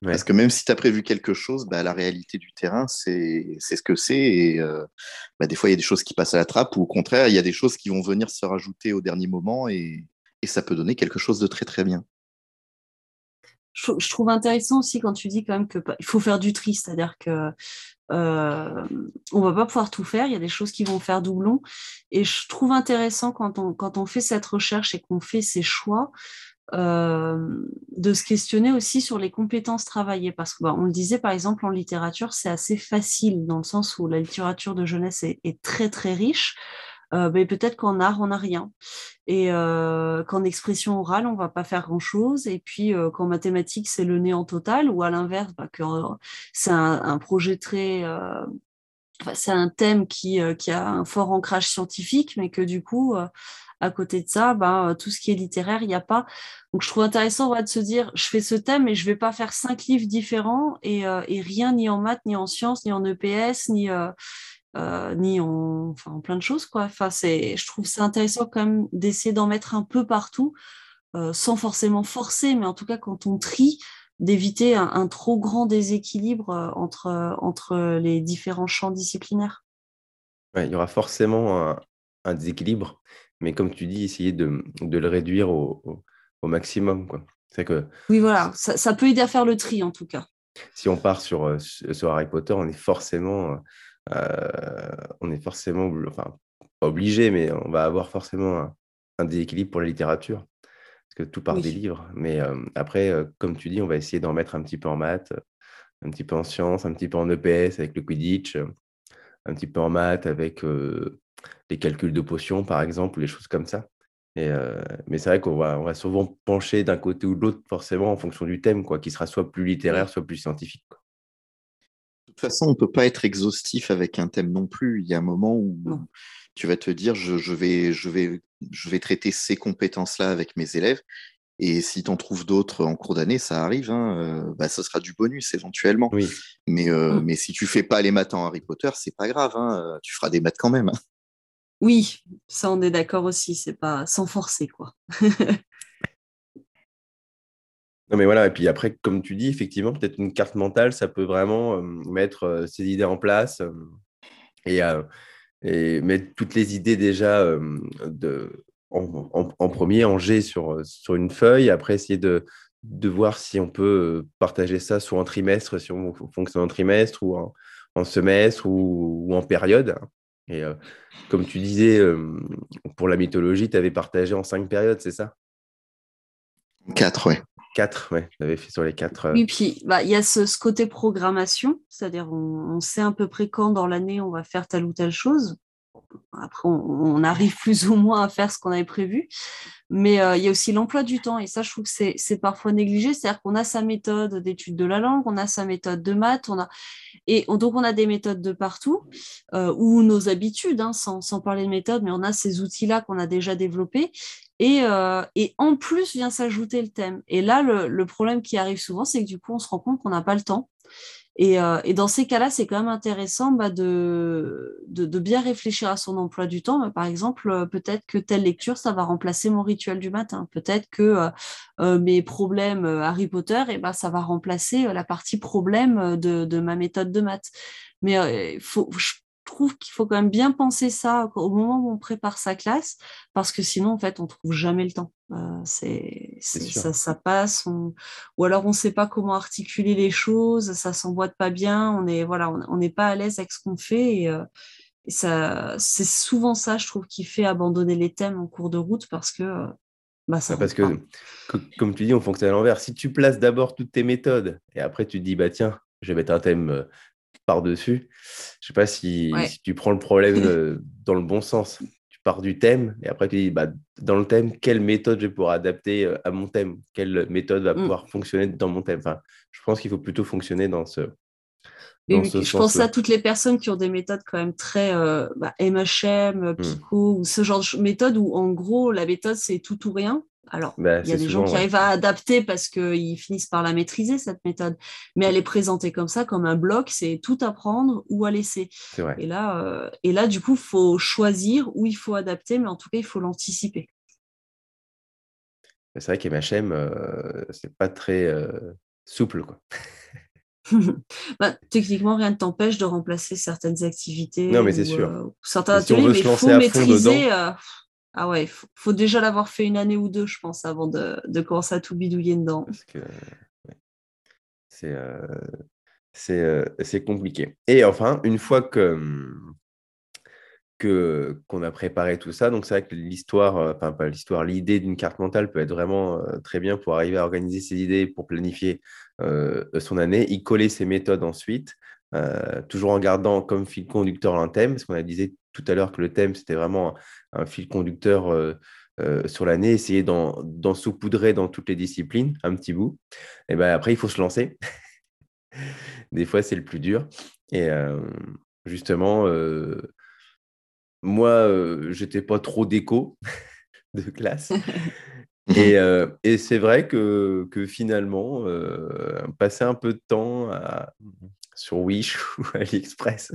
Parce que même si tu as prévu quelque chose, bah, la réalité du terrain, c'est ce que c'est. Et euh, bah, des fois, il y a des choses qui passent à la trappe, ou au contraire, il y a des choses qui vont venir se rajouter au dernier moment, et, et ça peut donner quelque chose de très très bien. Je, trouve intéressant aussi quand tu dis quand même qu'il faut faire du tri, c'est-à-dire que euh, on va pas pouvoir tout faire, il y a des choses qui vont faire doublon. Et je trouve intéressant quand on, quand on fait cette recherche et qu'on fait ces choix, euh, de se questionner aussi sur les compétences travaillées. Parce qu'on bah, le disait par exemple en littérature, c'est assez facile dans le sens où la littérature de jeunesse est, très très riche. Euh, mais peut-être qu'en art, on n'a rien. Et euh, qu'en expression orale, on va pas faire grand-chose. Et puis qu'en mathématiques, c'est le néant total. Ou à l'inverse, bah, que c'est un, projet très... c'est un thème qui, qui, a un fort ancrage scientifique, mais que du coup, à côté de ça, ben, euh, tout ce qui est littéraire, il n'y a pas. Donc je trouve intéressant de se dire, je fais ce thème, mais je ne vais pas faire cinq livres différents et, euh, rien ni en maths, ni en sciences, ni en EPS, ni, euh, ni en, en plein de choses. Quoi. Enfin, je trouve c'est intéressant quand même d'essayer d'en mettre un peu partout, sans forcément forcer, mais en tout cas quand on trie, d'éviter un, trop grand déséquilibre entre, entre les différents champs disciplinaires. il y aura forcément un déséquilibre mais comme tu dis, essayer de, le réduire au, maximum. Quoi. Que, oui, voilà, ça, peut aider à faire le tri en tout cas. Si on part sur, euh, sur Harry Potter, on est forcément, euh, on est forcément, enfin, pas obligé, mais on va avoir forcément un, déséquilibre pour la littérature, parce que tout part des livres. Mais euh, après, comme tu dis, on va essayer d'en mettre un petit peu en maths, un petit peu en sciences, un petit peu en EPS avec le Quidditch, un petit peu en maths avec les calculs de potions, par exemple, ou les choses comme ça. Et, euh, mais c'est vrai qu'on va, on va souvent pencher d'un côté ou de l'autre, forcément, en fonction du thème, quoi, qui sera soit plus littéraire, soit plus scientifique. De toute façon, on ne peut pas être exhaustif avec un thème non plus. Il y a un moment où tu vas te dire, je, vais, je, vais, je vais traiter ces compétences-là avec mes élèves. Et si tu en trouves d'autres en cours d'année, ça arrive, hein, euh, bah, ça sera du bonus éventuellement. Oui. Mais, euh, mm. mais si tu fais pas les maths en Harry Potter, c'est pas grave, hein, tu feras des maths quand même. Hein. Oui, ça on est d'accord aussi, c'est pas sans forcer quoi. non mais voilà, et puis après, comme tu dis, effectivement, peut-être une carte mentale, ça peut vraiment euh, mettre ses idées en place et, et, mettre toutes les idées déjà en, premier, en G sur, sur une feuille, après essayer de, voir si on peut partager ça soit en trimestre, si on fonctionne en trimestre ou en, semestre ou, en période. Et euh, comme tu disais, euh, pour la mythologie, tu avais partagé en cinq périodes, c'est ça? Quatre, oui. Quatre, oui, tu avais fait sur les quatre. Euh. Oui, puis bah, il y a ce, côté programmation, c'est-à-dire on, sait à peu près quand dans l'année on va faire telle ou telle chose. Après, on, arrive plus ou moins à faire ce qu'on avait prévu. Mais il y a aussi l'emploi du temps. Et ça, je trouve que c'est parfois négligé. C'est-à-dire qu'on a sa méthode d'étude de la langue, on a sa méthode de maths, on a... et donc on a des méthodes de partout, ou nos habitudes, hein, sans, parler de méthode, mais on a ces outils-là qu'on a déjà développés. Et, et en plus vient s'ajouter le thème. Et là, le problème qui arrive souvent, c'est que du coup, on se rend compte qu'on n'a pas le temps. Euh, et, dans ces cas-là, c'est quand même intéressant bah, de, bien réfléchir à son emploi du temps. Par exemple, euh, peut-être que telle lecture, ça va remplacer mon rituel du matin. Peut-être que euh, mes problèmes Harry Potter, eh ben, ça va remplacer la partie problème de, de ma méthode de maths. Mais faut, trouve qu'il faut quand même bien penser ça au moment où on prépare sa classe, parce que sinon, en fait, on trouve jamais le temps. Euh, c'est, ça, ça, passe, ou alors on ne sait pas comment articuler les choses, ça s'emboîte pas bien, on est voilà, on n'est pas à l'aise avec ce qu'on fait. Et, euh, ça, c'est souvent ça, je trouve, qui fait abandonner les thèmes en cours de route, parce que euh, bah, ça parce que, comme tu dis, on fonctionne à l'envers. Si tu places d'abord toutes tes méthodes et après tu te dis, bah tiens, je vais mettre un thème par-dessus. Je sais pas si, tu prends le problème euh, dans le bon sens. Tu pars du thème et après tu dis bah, dans le thème, quelle méthode je vais pouvoir adapter euh, à mon thème? Quelle méthode va mm. pouvoir fonctionner dans mon thème? Enfin, Je pense qu'il faut plutôt fonctionner dans ce. je pense à toutes les personnes qui ont des méthodes quand même très euh, bah, MHM, mm. Pico, ou ce genre de méthode où en gros la méthode c'est tout ou rien. Alors, bah, il y a des gens qui arrivent à adapter parce qu'ils finissent par la maîtriser, cette méthode. Mais elle est présentée comme ça, comme un bloc, c'est tout apprendre ou à laisser. Et là, euh, et là, du coup, il faut choisir où il faut adapter, mais en tout cas, il faut l'anticiper. C'est vrai qu'MHM, euh, c'est pas très euh, souple. Quoi. bah, techniquement, rien ne t'empêche de remplacer certaines activités. Non, mais c'est sûr. Euh, certains ateliers, mais il faut maîtriser. Ah ouais, il faut, déjà l'avoir fait une année ou deux, je pense, avant de, commencer à tout bidouiller dedans. Parce que euh, euh, c'est compliqué. Et enfin, une fois que qu'on a préparé tout ça, donc c'est vrai que l'histoire, euh, pas l'histoire, l'idée d'une carte mentale peut être vraiment très bien pour arriver à organiser ses idées, pour planifier son année, y coller ses méthodes ensuite, toujours en gardant comme fil conducteur un thème, parce qu'on a dit tout à l'heure que le thème, c'était vraiment un, fil conducteur euh, euh, sur l'année, essayer d'en saupoudrer dans toutes les disciplines, un petit bout. Et ben après, il faut se lancer. Des fois, c'est le plus dur. Et euh, justement, moi, j'étais pas trop déco de classe. Et, et c'est vrai que, que finalement, passer un peu de temps sur Wish ou AliExpress,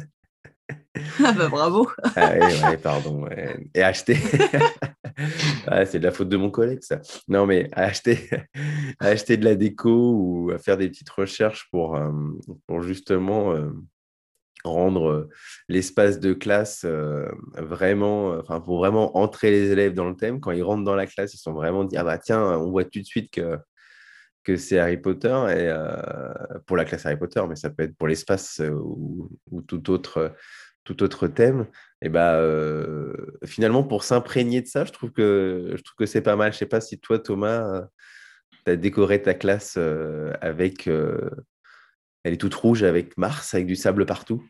ah bah bravo. ah pardon. Et acheter. c'est de la faute de mon collègue, ça. Non, mais acheter, acheter de la déco ou à faire des petites recherches pour, euh, pour justement euh, rendre euh, l'espace de classe vraiment, enfin, pour vraiment entrer les élèves dans le thème. Quand ils rentrent dans la classe, ils sont vraiment dit, ah bah tiens, on voit tout de suite que que c'est Harry Potter et pour la classe Harry Potter, mais ça peut être pour l'espace ou, ou, tout autre tout autre thème, et bah, euh, finalement, pour s'imprégner de ça, je trouve que, je trouve que c'est pas mal. Je sais pas si toi, Thomas, tu as décoré ta classe euh, avec. Euh, elle est toute rouge avec Mars, avec du sable partout.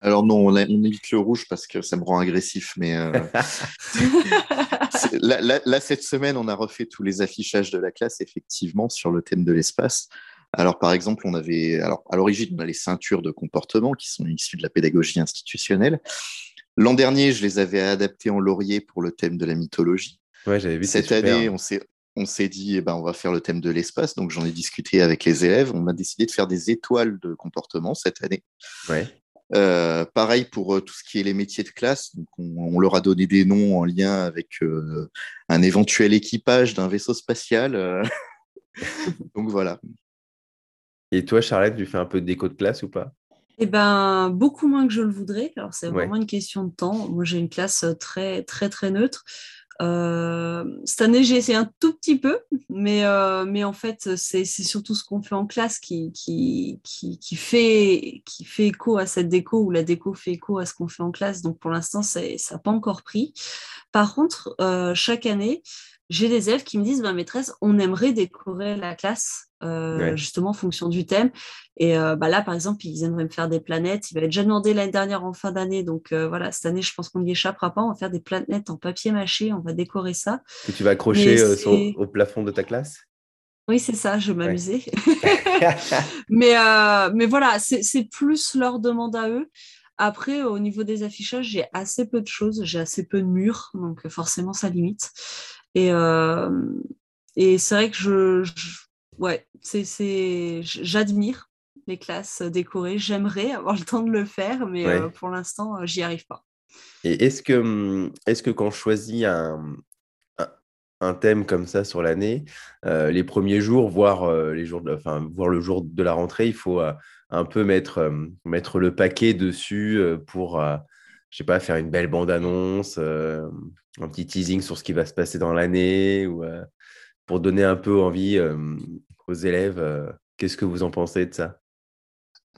Alors non, on, évite le rouge parce que ça me rend agressif, mais là, cette semaine, on a refait tous les affichages de la classe, effectivement, sur le thème de l'espace. Alors, par exemple, on avait, alors, à l'origine, on a les ceintures de comportement qui sont issues de la pédagogie institutionnelle. L'an dernier, je les avais adaptées en laurier pour le thème de la mythologie. Ouais, j'avais vu. Cette année, on s'est, on s'est dit, eh ben, on va faire le thème de l'espace. Donc, j'en ai discuté avec les élèves. On a décidé de faire des étoiles de comportement cette année. Ouais. Euh, pareil pour euh, tout ce qui est les métiers de classe. Donc on, leur a donné des noms en lien avec euh, un éventuel équipage d'un vaisseau spatial. donc voilà. Et toi, Charlotte, tu fais un peu de déco de classe ou pas? Eh ben, beaucoup moins que je le voudrais. Alors, c'est vraiment une question de temps. Moi, j'ai une classe très, très, très neutre. Euh, cette année, j'ai essayé un tout petit peu, mais, euh, mais en fait, c'est surtout ce qu'on fait en classe qui, qui, qui, fait, qui fait écho à cette déco ou la déco fait écho à ce qu'on fait en classe. Donc, pour l'instant, ça n'a pas encore pris. Par contre, chaque année, j'ai des élèves qui me disent, bah, maîtresse, on aimerait décorer la classe euh, justement en fonction du thème. Et euh, bah là, par exemple, ils aimeraient me faire des planètes. Il va être déjà demandé l'année dernière en fin d'année. Donc euh, voilà, cette année, je pense qu'on n'y échappera pas. On va faire des planètes en papier mâché. On va décorer ça. Que tu vas accrocher au plafond de ta classe? Oui, c'est ça, je m'amusais. mais, mais voilà, c'est plus leur demande à eux. Après, au niveau des affichages, j'ai assez peu de choses, j'ai assez peu de murs, donc forcément, ça limite. Et, et c'est vrai que je, ouais, c'est, j'admire les classes décorées. J'aimerais avoir le temps de le faire, mais pour l'instant, j'y arrive pas. Et est-ce que, mmh, est-ce que quand je choisis un, un thème comme ça sur l'année, euh, les premiers jours, voire, euh, les jours enfin, le jour de la rentrée, il faut euh, un peu mettre, mettre le paquet dessus pour, je sais pas, faire une belle bande-annonce, un petit teasing sur ce qui va se passer dans l'année, ou pour donner un peu envie aux élèves. Qu'est-ce que vous en pensez de ça?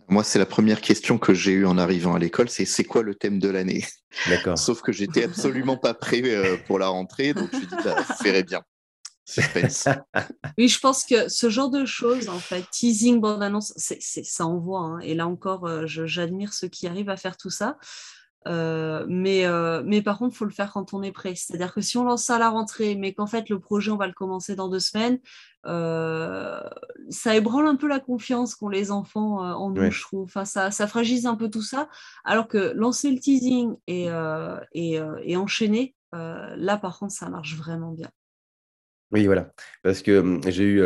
Moi, c'est la première question que j'ai eue en arrivant à l'école, c'est c'est quoi le thème de l'année? D'accord. Sauf que j'étais absolument pas prêt euh, pour la rentrée, donc je me dit, bah, ferait bien. oui, je pense que ce genre de choses, en fait, teasing, bande-annonce, c'est, ça envoie. Hein. Et là encore, euh, j'admire ceux qui arrivent à faire tout ça. Euh, mais, euh, mais par contre, il faut le faire quand on est prêt. C'est-à-dire que si on lance ça à la rentrée, mais qu'en fait, le projet, on va le commencer dans deux semaines, euh, ça ébranle un peu la confiance qu'ont les enfants en nous, je trouve. Enfin, ça, ça, fragilise un peu tout ça. Alors que lancer le teasing et, et, et enchaîner, là, par contre, ça marche vraiment bien. Oui, voilà. Parce que hum, j'ai eu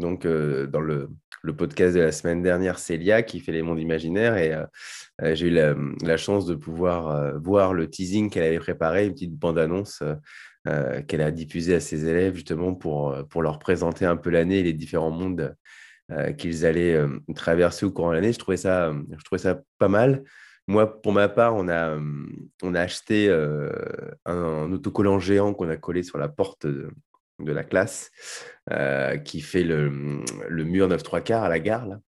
donc dans le podcast de la semaine dernière, Célia, qui fait les mondes imaginaires. Et j'ai eu la, chance de pouvoir voir le teasing qu'elle avait préparé, une petite bande-annonce qu'elle a diffusée à ses élèves, justement, pour, pour leur présenter un peu l'année et les différents mondes qu'ils allaient traverser au courant de l'année. Je, trouvais ça, je trouvais ça pas mal. Moi, pour ma part, on a, on a acheté un, autocollant géant qu'on a collé sur la porte de, de la classe euh, qui fait le, mur 9 3 quarts à la gare, là,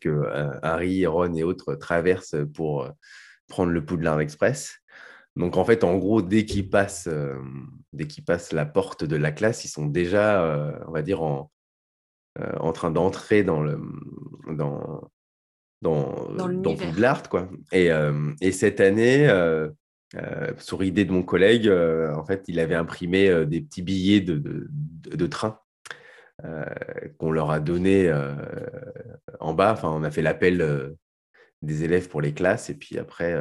que euh, Harry, Ron et autres traversent pour euh, prendre le Poudlard Express. Donc en fait, en gros, dès qu'ils passent, dès qu'ils passent la porte de la classe, ils sont déjà, on va dire, en, en train d'entrer dans le dans dans, dans, Poudlard, quoi. Et, et cette année, euh, sur idée de mon collègue, euh, en fait, il avait imprimé euh, des petits billets de, train qu'on leur a donné en bas. Enfin, on a fait l'appel des élèves pour les classes et puis après,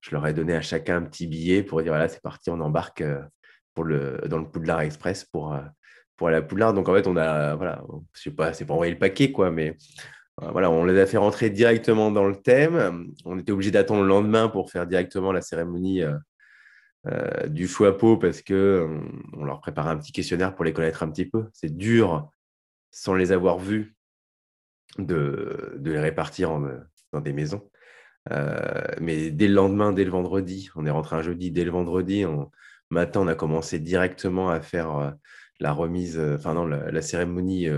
je leur ai donné à chacun un petit billet pour dire voilà, c'est parti, on embarque pour le, dans le Poudlard Express pour, pour aller à Poudlard. Donc en fait, on a, voilà, je sais pas, c'est pas envoyer le paquet quoi, mais voilà, on les a fait rentrer directement dans le thème. On était obligé d'attendre le lendemain pour faire directement la cérémonie euh, euh, du choix-peau parce que on leur préparait un petit questionnaire pour les connaître un petit peu. C'est dur, sans les avoir vus, de, les répartir dans des maisons. Euh, mais dès le lendemain, dès le vendredi, on est rentré un jeudi, dès le vendredi, on, matin, on a commencé directement à faire la remise, enfin non, la cérémonie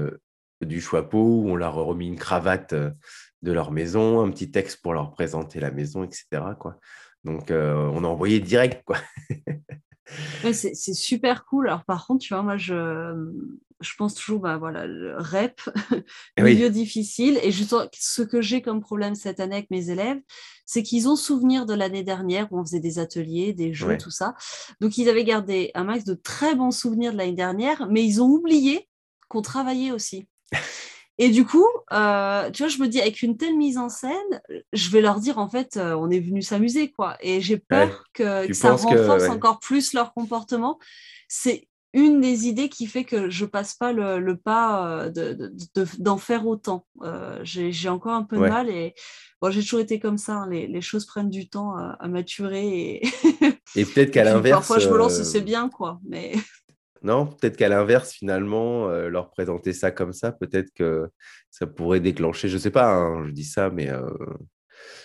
du choix-peau, où on leur a remis une cravate euh, de leur maison, un petit texte pour leur présenter la maison, etc. Quoi. Donc, euh, on a envoyé direct. Quoi. c'est, super cool. Alors, par contre, tu vois, moi, je, je pense toujours, bah, voilà, le REP, milieu difficile. Et justement, ce que j'ai comme problème cette année avec mes élèves, c'est qu'ils ont souvenir de l'année dernière où on faisait des ateliers, des jeux, tout ça. Donc, ils avaient gardé un max de très bons souvenirs de l'année dernière, mais ils ont oublié qu'on travaillait aussi. Et du coup, euh, tu vois, je me dis, avec une telle mise en scène, je vais leur dire, en fait, euh, on est venu s'amuser, quoi. Et j'ai peur que, ça renforce encore plus leur comportement. C'est une des idées qui fait que je passe pas le, pas euh, d'en faire autant. j'ai encore un peu de mal et bon, j'ai toujours été comme ça. Hein. les, choses prennent du temps à, maturer. Et, et peut-être qu'à l'inverse. Parfois, je me lance, c'est bien, quoi. Mais... Non, peut-être qu'à l'inverse, finalement, euh, leur présenter ça comme ça, peut-être que ça pourrait déclencher, je ne sais pas, hein, je dis ça, mais euh,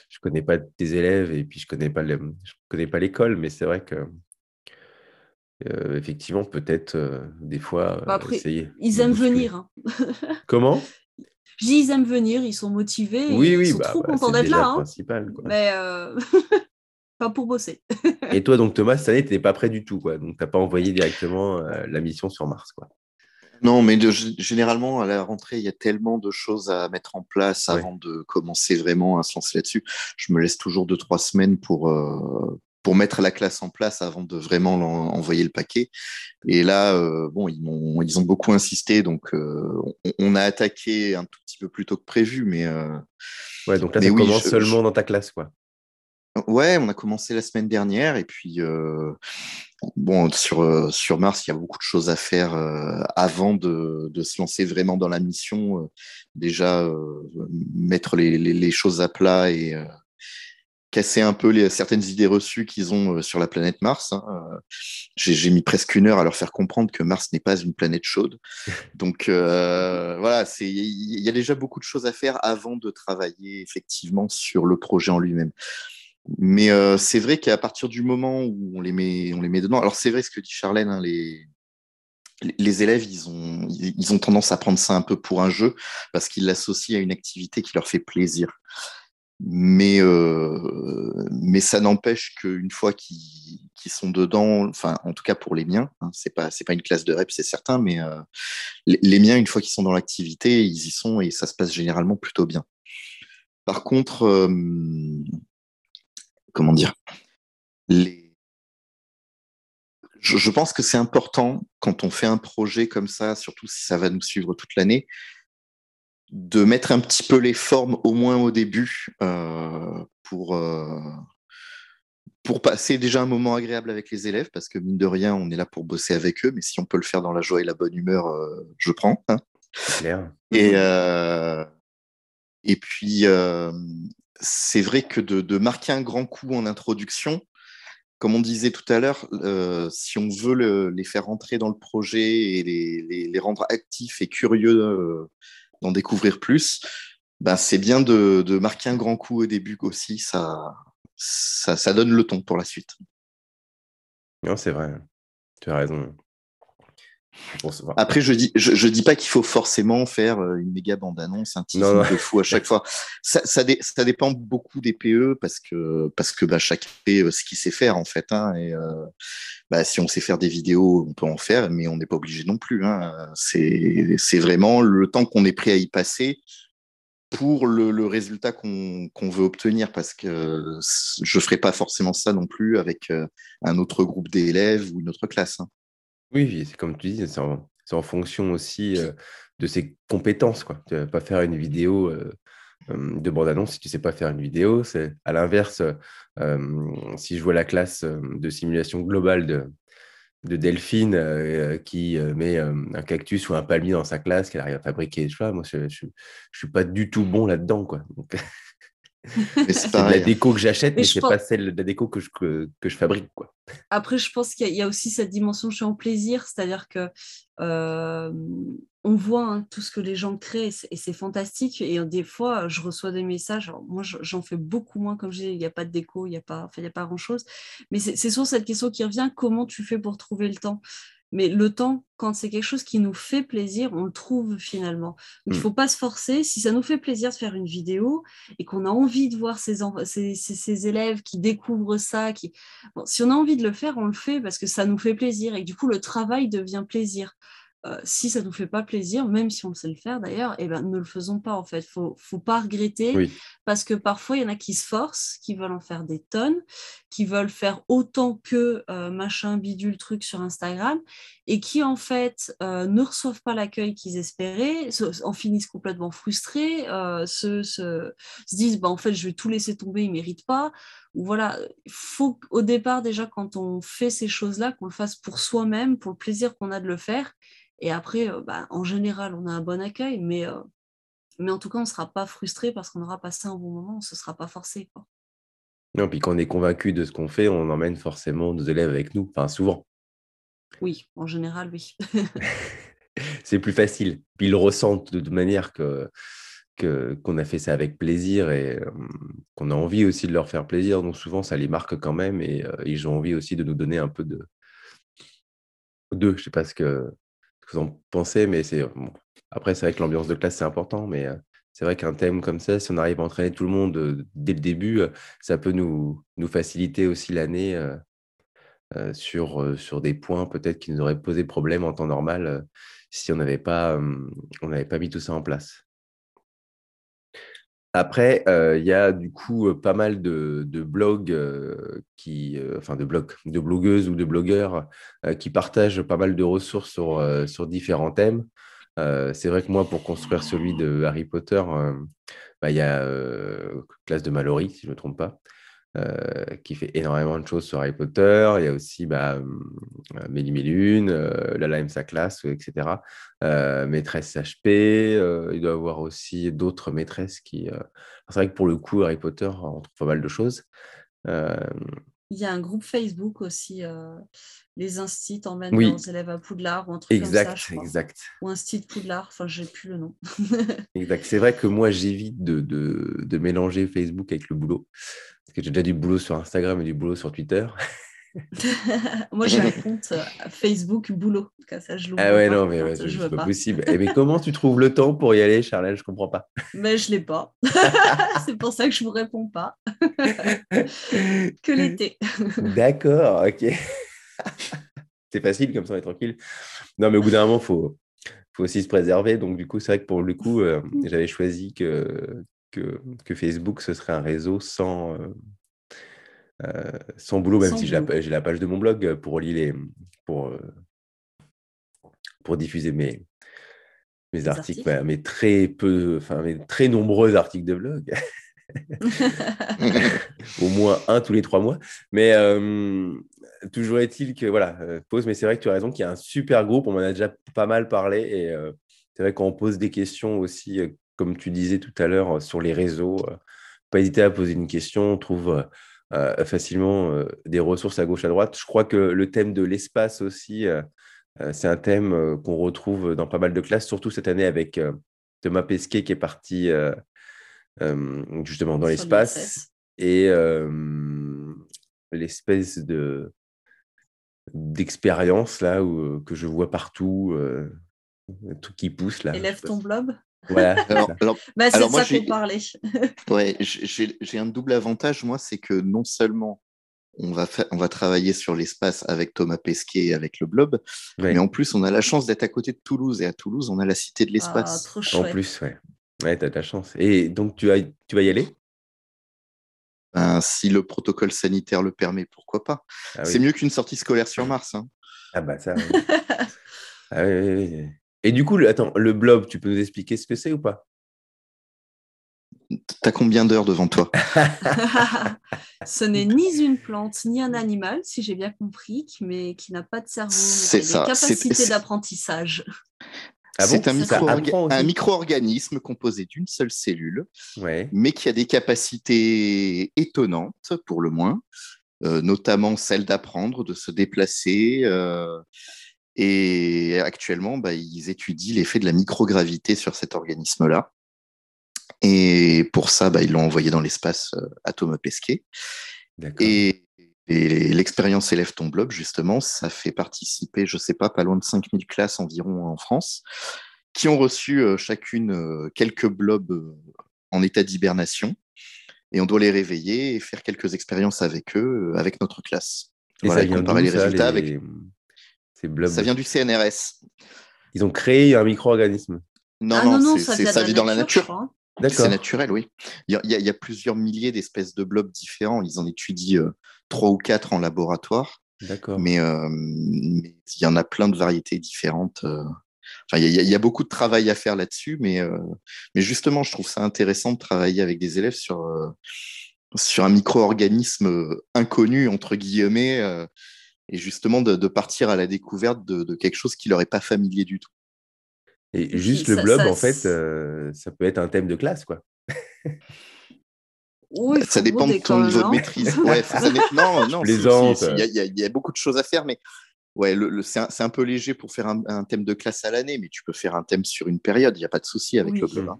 je ne connais pas tes élèves et puis je ne connais pas je connais pas l'école, mais c'est vrai que euh, effectivement, peut-être des fois bah, après, essayer. Ils aiment venir. Hein. Comment? Je dis ils aiment venir, ils sont motivés, oui, oui, ils sont bah, trop bah, contents d'être là. Hein. Principal, Mais pas pour bosser. et toi, donc Thomas, cette année, tu n'es pas prêt du tout, quoi. Donc, tu n'as pas envoyé directement euh, la mission sur Mars, quoi. Non, mais généralement, à la rentrée, il y a tellement de choses à mettre en place avant de commencer vraiment à se lancer là-dessus. Je me laisse toujours deux, trois semaines pour, euh, pour mettre la classe en place avant de vraiment envoyer le paquet. Et là, euh, bon, ils ont, ils ont beaucoup insisté, donc on, a attaqué un tout petit peu plus tôt que prévu, mais... ouais, donc là, ça commence seulement dans ta classe, quoi. Ouais, on a commencé la semaine dernière et puis bon sur sur Mars, il y a beaucoup de choses à faire avant de, de, se lancer vraiment dans la mission. déjà mettre les, les, les, choses à plat et casser un peu les, certaines idées reçues qu'ils ont euh, sur la planète Mars. Hein. Euh, j'ai mis presque une heure à leur faire comprendre que Mars n'est pas une planète chaude. Donc euh, voilà, il y a déjà beaucoup de choses à faire avant de travailler effectivement sur le projet en lui-même. Mais c'est vrai qu'à partir du moment où on les met, on les met dedans, alors c'est vrai ce que dit Charlène, hein, les, les élèves, ils ont, ils ont tendance à prendre ça un peu pour un jeu parce qu'ils l'associent à une activité qui leur fait plaisir. Mais, euh, mais ça n'empêche qu'une fois qu'ils sont dedans, enfin, en tout cas pour les miens, hein, c'est pas, pas une classe de rep, c'est certain, mais euh, les, miens, une fois qu'ils sont dans l'activité, ils y sont et ça se passe généralement plutôt bien. Par contre, euh, comment dire, les... je, je pense que c'est important quand on fait un projet comme ça, surtout si ça va nous suivre toute l'année, de mettre un petit peu les formes au moins au début euh, pour, euh, pour passer déjà un moment agréable avec les élèves parce que mine de rien on est là pour bosser avec eux mais si on peut le faire dans la joie et la bonne humeur euh, je prends hein. et et puis c'est vrai que de, marquer un grand coup en introduction comme on disait tout à l'heure, si on veut les faire rentrer dans le projet et les, rendre actifs et curieux d'en découvrir plus, ben, c'est bien de, marquer un grand coup au début aussi. Ça, ça donne le ton pour la suite. Non, c'est vrai. Tu as raison. Après, je dis, je, dis pas qu'il faut forcément faire euh, une méga bande-annonce, un titre de fou à chaque fois. Ça, ça, dépend beaucoup des PE parce que, parce que bah, chaque PE ce qu'il sait faire en fait. Hein, et euh, bah, si on sait faire des vidéos, on peut en faire, mais on n'est pas obligé non plus. Hein. C'est vraiment le temps qu'on est prêt à y passer pour le, résultat qu'on veut obtenir parce que je ferai pas forcément ça non plus avec euh, un autre groupe d'élèves ou une autre classe. Hein. Oui, c'est comme tu dis, c'est en, fonction aussi de ses compétences. Quoi. Tu ne vas pas faire une vidéo de bande-annonce si tu ne sais pas faire une vidéo. C'est à l'inverse, si je vois la classe de simulation globale de, de Delphine qui met un cactus ou un palmier dans sa classe, qu'elle arrive à fabriquer, je sais moi, je ne suis pas du tout bon là-dedans. Quoi. C'est la déco que j'achète, mais, ce c'est pas celle de la déco que je, que, je fabrique. Quoi. Après, je pense qu'il y, a aussi cette dimension je suis en plaisir, c'est-à-dire que euh, on voit hein, tout ce que les gens créent et c'est fantastique. Et des fois, je reçois des messages. moi, j'en fais beaucoup moins, comme je dis, il n'y a pas de déco, il n'y a pas, a pas grand-chose. Mais c'est sur cette question qui revient comment tu fais pour trouver le temps? Mais le temps, quand c'est quelque chose qui nous fait plaisir, on le trouve finalement. il ne mm. faut pas se forcer. Si ça nous fait plaisir de faire une vidéo et qu'on a envie de voir ces, ces, élèves qui découvrent ça, qui... si on a envie de le faire, on le fait parce que ça nous fait plaisir et du coup, le travail devient plaisir. Euh, si ça ne nous fait pas plaisir, même si on sait le faire d'ailleurs, eh ben, ne le faisons pas en fait. Il faut, faut pas regretter parce que parfois il y en a qui se forcent, qui veulent en faire des tonnes, qui veulent faire autant que euh, machin bidule truc sur Instagram et qui en fait euh, ne reçoivent pas l'accueil qu'ils espéraient, en finissent complètement frustrés, se, se, se, disent bah, en fait je vais tout laisser tomber, ils ne méritent pas. Voilà, il faut au départ déjà quand on fait ces choses-là, qu'on le fasse pour soi-même, pour le plaisir qu'on a de le faire et après, euh, bah, en général, on a un bon accueil, mais, euh, mais en tout cas, on ne sera pas frustré parce qu'on aura passé un bon moment, ce ne sera pas forcé. Quoi. Non, puis quand on est convaincu de ce qu'on fait, on emmène forcément nos élèves avec nous, enfin souvent. Oui, en général, oui. c'est plus facile. Ils ressentent de, manière que qu'on a fait ça avec plaisir et euh, qu'on a envie aussi de leur faire plaisir. Donc souvent, ça les marque quand même et ils ont envie aussi de nous donner un peu de d'eux. Je ne sais pas ce que, vous en pensez, mais c'est après, c'est vrai que l'ambiance de classe, c'est important, mais c'est vrai qu'un thème comme ça, si on arrive à entraîner tout le monde dès le début, ça peut nous, nous faciliter aussi l'année sur, sur des points peut-être qui nous auraient posé problème en temps normal si on n'avait pas, on pas mis tout ça en place. Après, euh, il y a du coup euh, pas mal de, blogs euh, qui, enfin de blogs, de blogueuses ou de blogueurs qui partagent pas mal de ressources sur, sur différents thèmes. c'est vrai que moi, pour construire celui de Harry Potter, bah, il y a Classe de Mallory, si je ne me trompe pas. Qui fait énormément de choses sur Harry Potter. Il y a aussi bah, Mélie Mélune, Lala aime sa classe, etc. maîtresse HP. il doit y avoir aussi d'autres maîtresses qui. C'est vrai que pour le coup, Harry Potter, on trouve pas mal de choses. Il y a un groupe Facebook aussi, euh, les instits emmènent leurs élèves à Poudlard ou un truc exact, comme ça. Je exact. Ou Instit Poudlard, enfin, j'ai plus le nom. exact. C'est vrai que moi, j'évite de, de, de, mélanger Facebook avec le boulot. Parce que j'ai déjà du boulot sur Instagram et du boulot sur Twitter. Moi, j'ai un compte euh, Facebook boulot. Ça, je ah ouais, non, mais c'est pas, possible. Et eh, mais comment tu trouves le temps pour y aller, Charlène? Je comprends pas. Mais je l'ai pas. c'est pour ça que je vous réponds pas. que l'été. D'accord, ok. c'est facile comme ça, on est tranquille. Non, mais au bout d'un moment, il faut, faut aussi se préserver. Donc, du coup, c'est vrai que pour le coup, euh, j'avais choisi que, que, que, Facebook, ce serait un réseau sans, euh, euh, sans boulot, même si j'ai la, page de mon blog pour les, pour, pour diffuser mes, mes articles, mais très peu, enfin, mes très nombreux articles de blog. Au moins un tous les trois mois. Mais euh, toujours est-il que, voilà, pose, mais c'est vrai que tu as raison qu'il y a un super groupe, on en a déjà pas mal parlé. Et c'est vrai qu'on pose des questions aussi, comme tu disais tout à l'heure, sur les réseaux. pas hésiter à poser une question, on trouve euh, facilement euh, des ressources à gauche, à droite. Je crois que le thème de l'espace aussi, euh, c'est un thème qu'on retrouve dans pas mal de classes, surtout cette année avec Thomas Pesquet qui est parti justement dans l'espace et l'espèce de d'expérience là où, que je vois partout, tout qui pousse là. Élève ton blob? voilà. alors, bah, c'est ça qu'on parlait. ouais, j'ai un double avantage, moi, c'est que non seulement on va, on va travailler sur l'espace avec Thomas Pesquet et avec le Blob, mais en plus, on a la chance d'être à côté de Toulouse. Et à Toulouse, on a la Cité de l'espace. Ah, en plus, ouais. Ouais, tu as de la chance. Et donc, tu, as, tu vas y aller? Ben, Si le protocole sanitaire le permet, pourquoi pas? Ah C'est mieux qu'une sortie scolaire sur Mars. Hein. Ah bah ça, ah oui, oui, oui. Et du coup, le, attends, le blob, tu peux nous expliquer ce que c'est ou pas? T'as combien d'heures devant toi? Ce n'est ni une plante ni un animal, si j'ai bien compris, mais qui n'a pas de cerveau, mais qui a des capacités d'apprentissage. Ah c'est un, micro-organisme composé d'une seule cellule, mais qui a des capacités étonnantes, pour le moins, euh, notamment celle d'apprendre, de se déplacer, euh, et actuellement, bah, ils étudient l'effet de la microgravité sur cet organisme-là. Et pour ça, bah, ils l'ont envoyé dans l'espace euh, à Thomas Pesquet. Et, l'expérience Élève ton blob, justement, ça fait participer, je ne sais pas, pas loin de 5000 classes environ en France, qui ont reçu euh, chacune euh, quelques blobs en état d'hibernation. Et on doit les réveiller et faire quelques expériences avec eux, avec notre classe. Et voilà, ça comparer les résultats avec ça vient du CNRS. Ils ont créé un micro-organisme? Non, ah non, ça, vit dans la nature. C'est naturel, oui. Il y, a, plusieurs milliers d'espèces de blobs différents. Ils en étudient euh, trois ou quatre en laboratoire. D'accord. Mais, euh, il y en a plein de variétés différentes. Euh. Enfin, il y, a beaucoup de travail à faire là-dessus, mais, mais justement, je trouve ça intéressant de travailler avec des élèves sur, sur un micro-organisme inconnu, entre guillemets, et justement de, partir à la découverte de, quelque chose qui leur est pas familier du tout. Et juste le blob, en fait, euh, ça peut être un thème de classe, quoi. Oui, ça dépend de ton niveau de maîtrise. Ouais, ça, non, non, il y, a beaucoup de choses à faire, mais ouais, le, c'est un, peu léger pour faire un, thème de classe à l'année, mais tu peux faire un thème sur une période, il n'y a pas de souci avec le blob. Hein.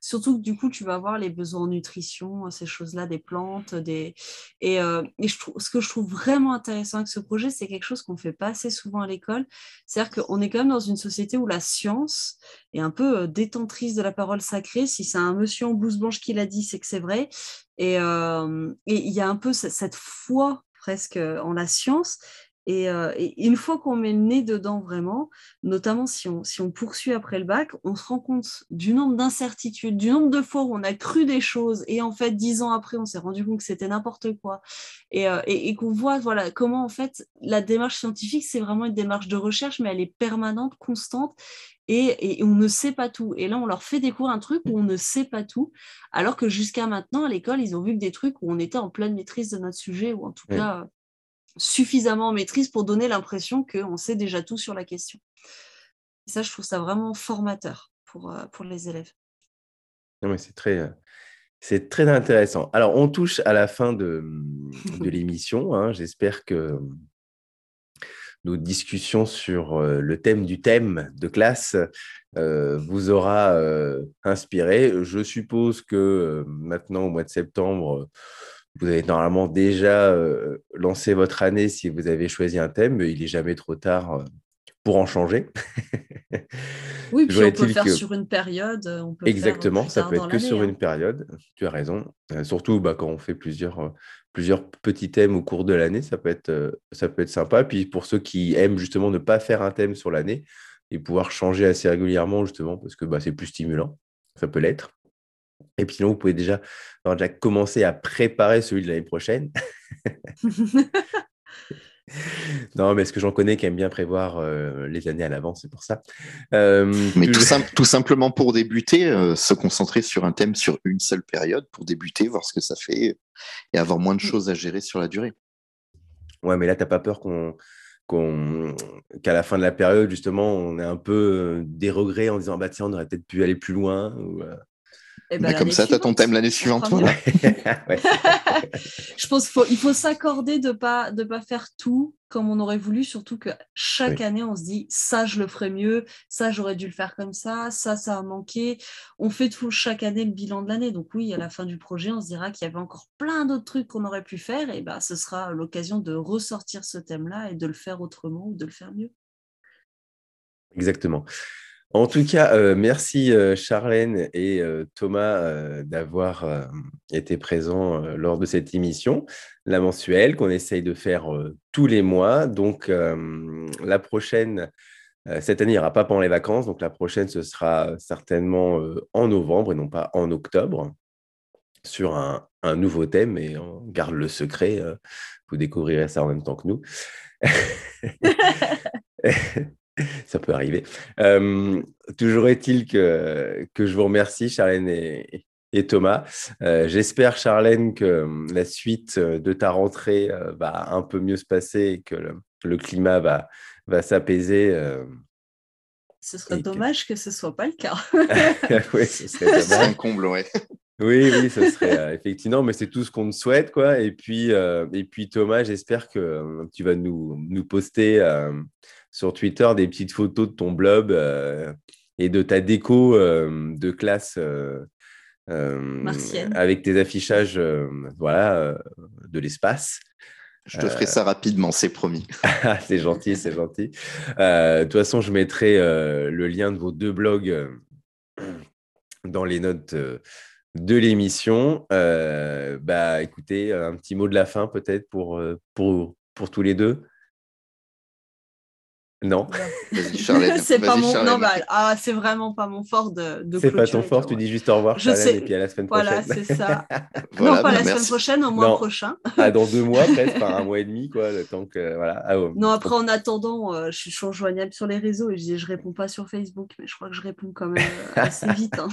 Surtout que du coup, tu vas avoir les besoins en nutrition, ces choses-là, des plantes. Des... Et, euh, trouve, ce que je trouve vraiment intéressant avec ce projet, c'est quelque chose qu'on ne fait pas assez souvent à l'école. C'est-à-dire qu'on est quand même dans une société où la science est un peu euh, détentrice de la parole sacrée. Si c'est un monsieur en blouse blanche qui l'a dit, c'est que c'est vrai. Euh, et il y a un peu cette foi presque en la science. Euh, et, une fois qu'on met le nez dedans vraiment, notamment si on, si on poursuit après le bac, on se rend compte du nombre d'incertitudes, du nombre de fois où on a cru des choses et en fait, dix ans après, on s'est rendu compte que c'était n'importe quoi. Et, euh, et, qu'on voit voilà, comment en fait la démarche scientifique, c'est vraiment une démarche de recherche, mais elle est permanente, constante. Et, et, on ne sait pas tout. Et là, on leur fait découvrir un truc où on ne sait pas tout, alors que jusqu'à maintenant, à l'école, ils ont vu que des trucs où on était en pleine maîtrise de notre sujet, ou en tout cas suffisamment en maîtrise pour donner l'impression qu'on sait déjà tout sur la question. Et ça, je trouve ça vraiment formateur pour, euh, pour les élèves. c'est très, euh, c'est très intéressant. Alors, on touche à la fin de, de l'émission. Hein. J'espère que nos discussions sur euh, le thème du thème de classe vous aura inspiré. Je suppose que maintenant, au mois de septembre, vous avez normalement déjà euh, lancé votre année si vous avez choisi un thème, mais il n'est jamais trop tard euh, pour en changer. oui, puis on peut le faire sur une période. On peut Exactement, ça peut être que sur une hein. période. Tu as raison. Euh, surtout bah, quand on fait plusieurs, plusieurs petits thèmes au cours de l'année, ça, peut être, ça peut être sympa. Puis pour ceux qui aiment justement ne pas faire un thème sur l'année et pouvoir changer assez régulièrement, justement, parce que bah, c'est plus stimulant, ça peut l'être. Et puis sinon, vous pouvez déjà, déjà commencer à préparer celui de l'année prochaine. non, mais est-ce que j'en connais qui aiment bien prévoir euh, les années à l'avance, c'est pour ça. Euh, mais tout, simplement pour débuter, euh, se concentrer sur un thème sur une seule période pour débuter, voir ce que ça fait et avoir moins de mm. choses à gérer sur la durée. Ouais, mais là, tu n'as pas peur qu'on qu'à la fin de la période, justement, on est un peu dérogré en disant bah tiens, on aurait peut-être pu aller plus loin. Ou, eh ben, comme ça, tu as ton thème l'année suivante. je pense qu'il faut, s'accorder de ne pas, de pas faire tout comme on aurait voulu, surtout que chaque année, on se dit ça, je le ferais mieux, ça, j'aurais dû le faire comme ça, ça, ça a manqué. On fait tout chaque année le bilan de l'année. Donc, oui, à la fin du projet, on se dira qu'il y avait encore plein d'autres trucs qu'on aurait pu faire. Et bah, ce sera l'occasion de ressortir ce thème-là et de le faire autrement ou de le faire mieux. Exactement. En tout cas, euh, merci euh, Charlène et euh, Thomas d'avoir été présents lors de cette émission, la mensuelle qu'on essaye de faire tous les mois. Donc, la prochaine, cette année, il n'y aura pas pendant les vacances. Donc, la prochaine, ce sera certainement en novembre et non pas en octobre sur un, un nouveau thème et on garde le secret. vous découvrirez ça en même temps que nous. Ça peut arriver. toujours est-il que, que je vous remercie, Charlène et, et Thomas. Euh, j'espère, Charlène, que la suite de ta rentrée euh, va un peu mieux se passer et que le, climat va, va s'apaiser. ce serait dommage que... ce ne soit pas le cas. oui, ce serait un comble, ouais. Oui, oui, ce serait effectivement, mais c'est tout ce qu'on te souhaite, quoi. Et puis, et puis Thomas, j'espère que tu vas nous, nous poster sur Twitter des petites photos de ton blob euh, et de ta déco euh, de classe euh, avec tes affichages voilà, de l'espace. Je te ferai ça rapidement, c'est promis. Ah, c'est gentil, c'est gentil. de toute façon, je mettrai le lien de vos deux blogs dans les notes de l'émission. bah, écoutez, un petit mot de la fin peut-être pour, pour, pour tous les deux. Non. c'est pas mon. Non, bah, ah, c'est vraiment pas mon fort de. de c'est pas ton fort. Tu dis juste au revoir, je sais. et puis à la semaine prochaine. Voilà, c'est ça. non, pas la semaine prochaine, au mois prochain. ah, dans deux mois, presque, par un mois et demi, quoi, le temps que voilà. Ah, non, après, en attendant, euh, je suis toujours joignable sur les réseaux et je dis, je réponds pas sur Facebook, mais je crois que je réponds quand même euh, assez vite. Hein.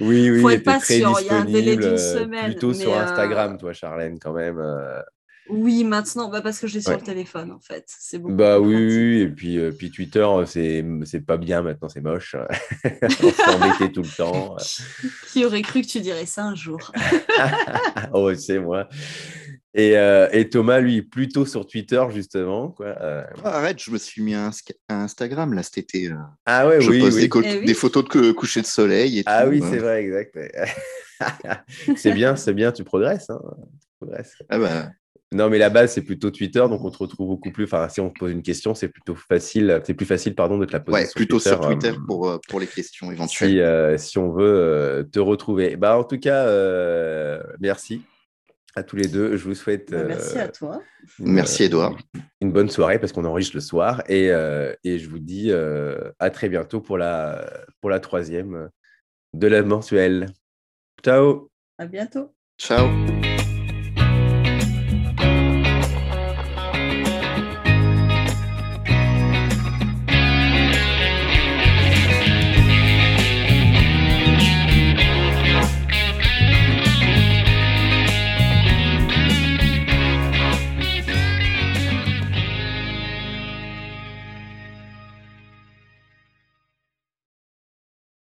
oui, oui. Faut être patient. Il y a un délai d'une semaine. Plutôt sur Instagram, toi, Charlène, quand même. Oui, maintenant, bah parce que j'ai sur le téléphone, en fait. C'est beaucoup bah oui, et puis, euh, puis Twitter, c'est, c'est pas bien maintenant, c'est moche. On s'est tout le temps. Qui aurait cru que tu dirais ça un jour? Oh, c'est moi. Et, euh, et, Thomas, lui, plutôt sur Twitter, justement. Quoi. Euh. Ah, arrête, je me suis mis à, Instagram, là, cet été. Ah ouais, je oui, poste eh Des, photos de coucher de soleil et Ah oui, c'est vrai, exact. c'est bien, c'est bien, tu progresses. Hein. Tu progresses. Ah bah, non, mais la base, c'est plutôt Twitter, donc on te retrouve beaucoup plus. Enfin, si on te pose une question, c'est plutôt facile, c'est plus facile, pardon, de te la poser. Ouais, sur plutôt Twitter, sur Twitter euh, pour, euh, pour les questions éventuelles. Si, euh, si on veut te retrouver. Bah, en tout cas, merci à tous les deux. Je vous souhaite. Bah, merci à toi. Merci, Edouard. Une bonne soirée parce qu'on enregistre le soir. Et, et je vous dis à très bientôt pour la, pour la troisième de la mensuelle. Ciao. À bientôt. Ciao.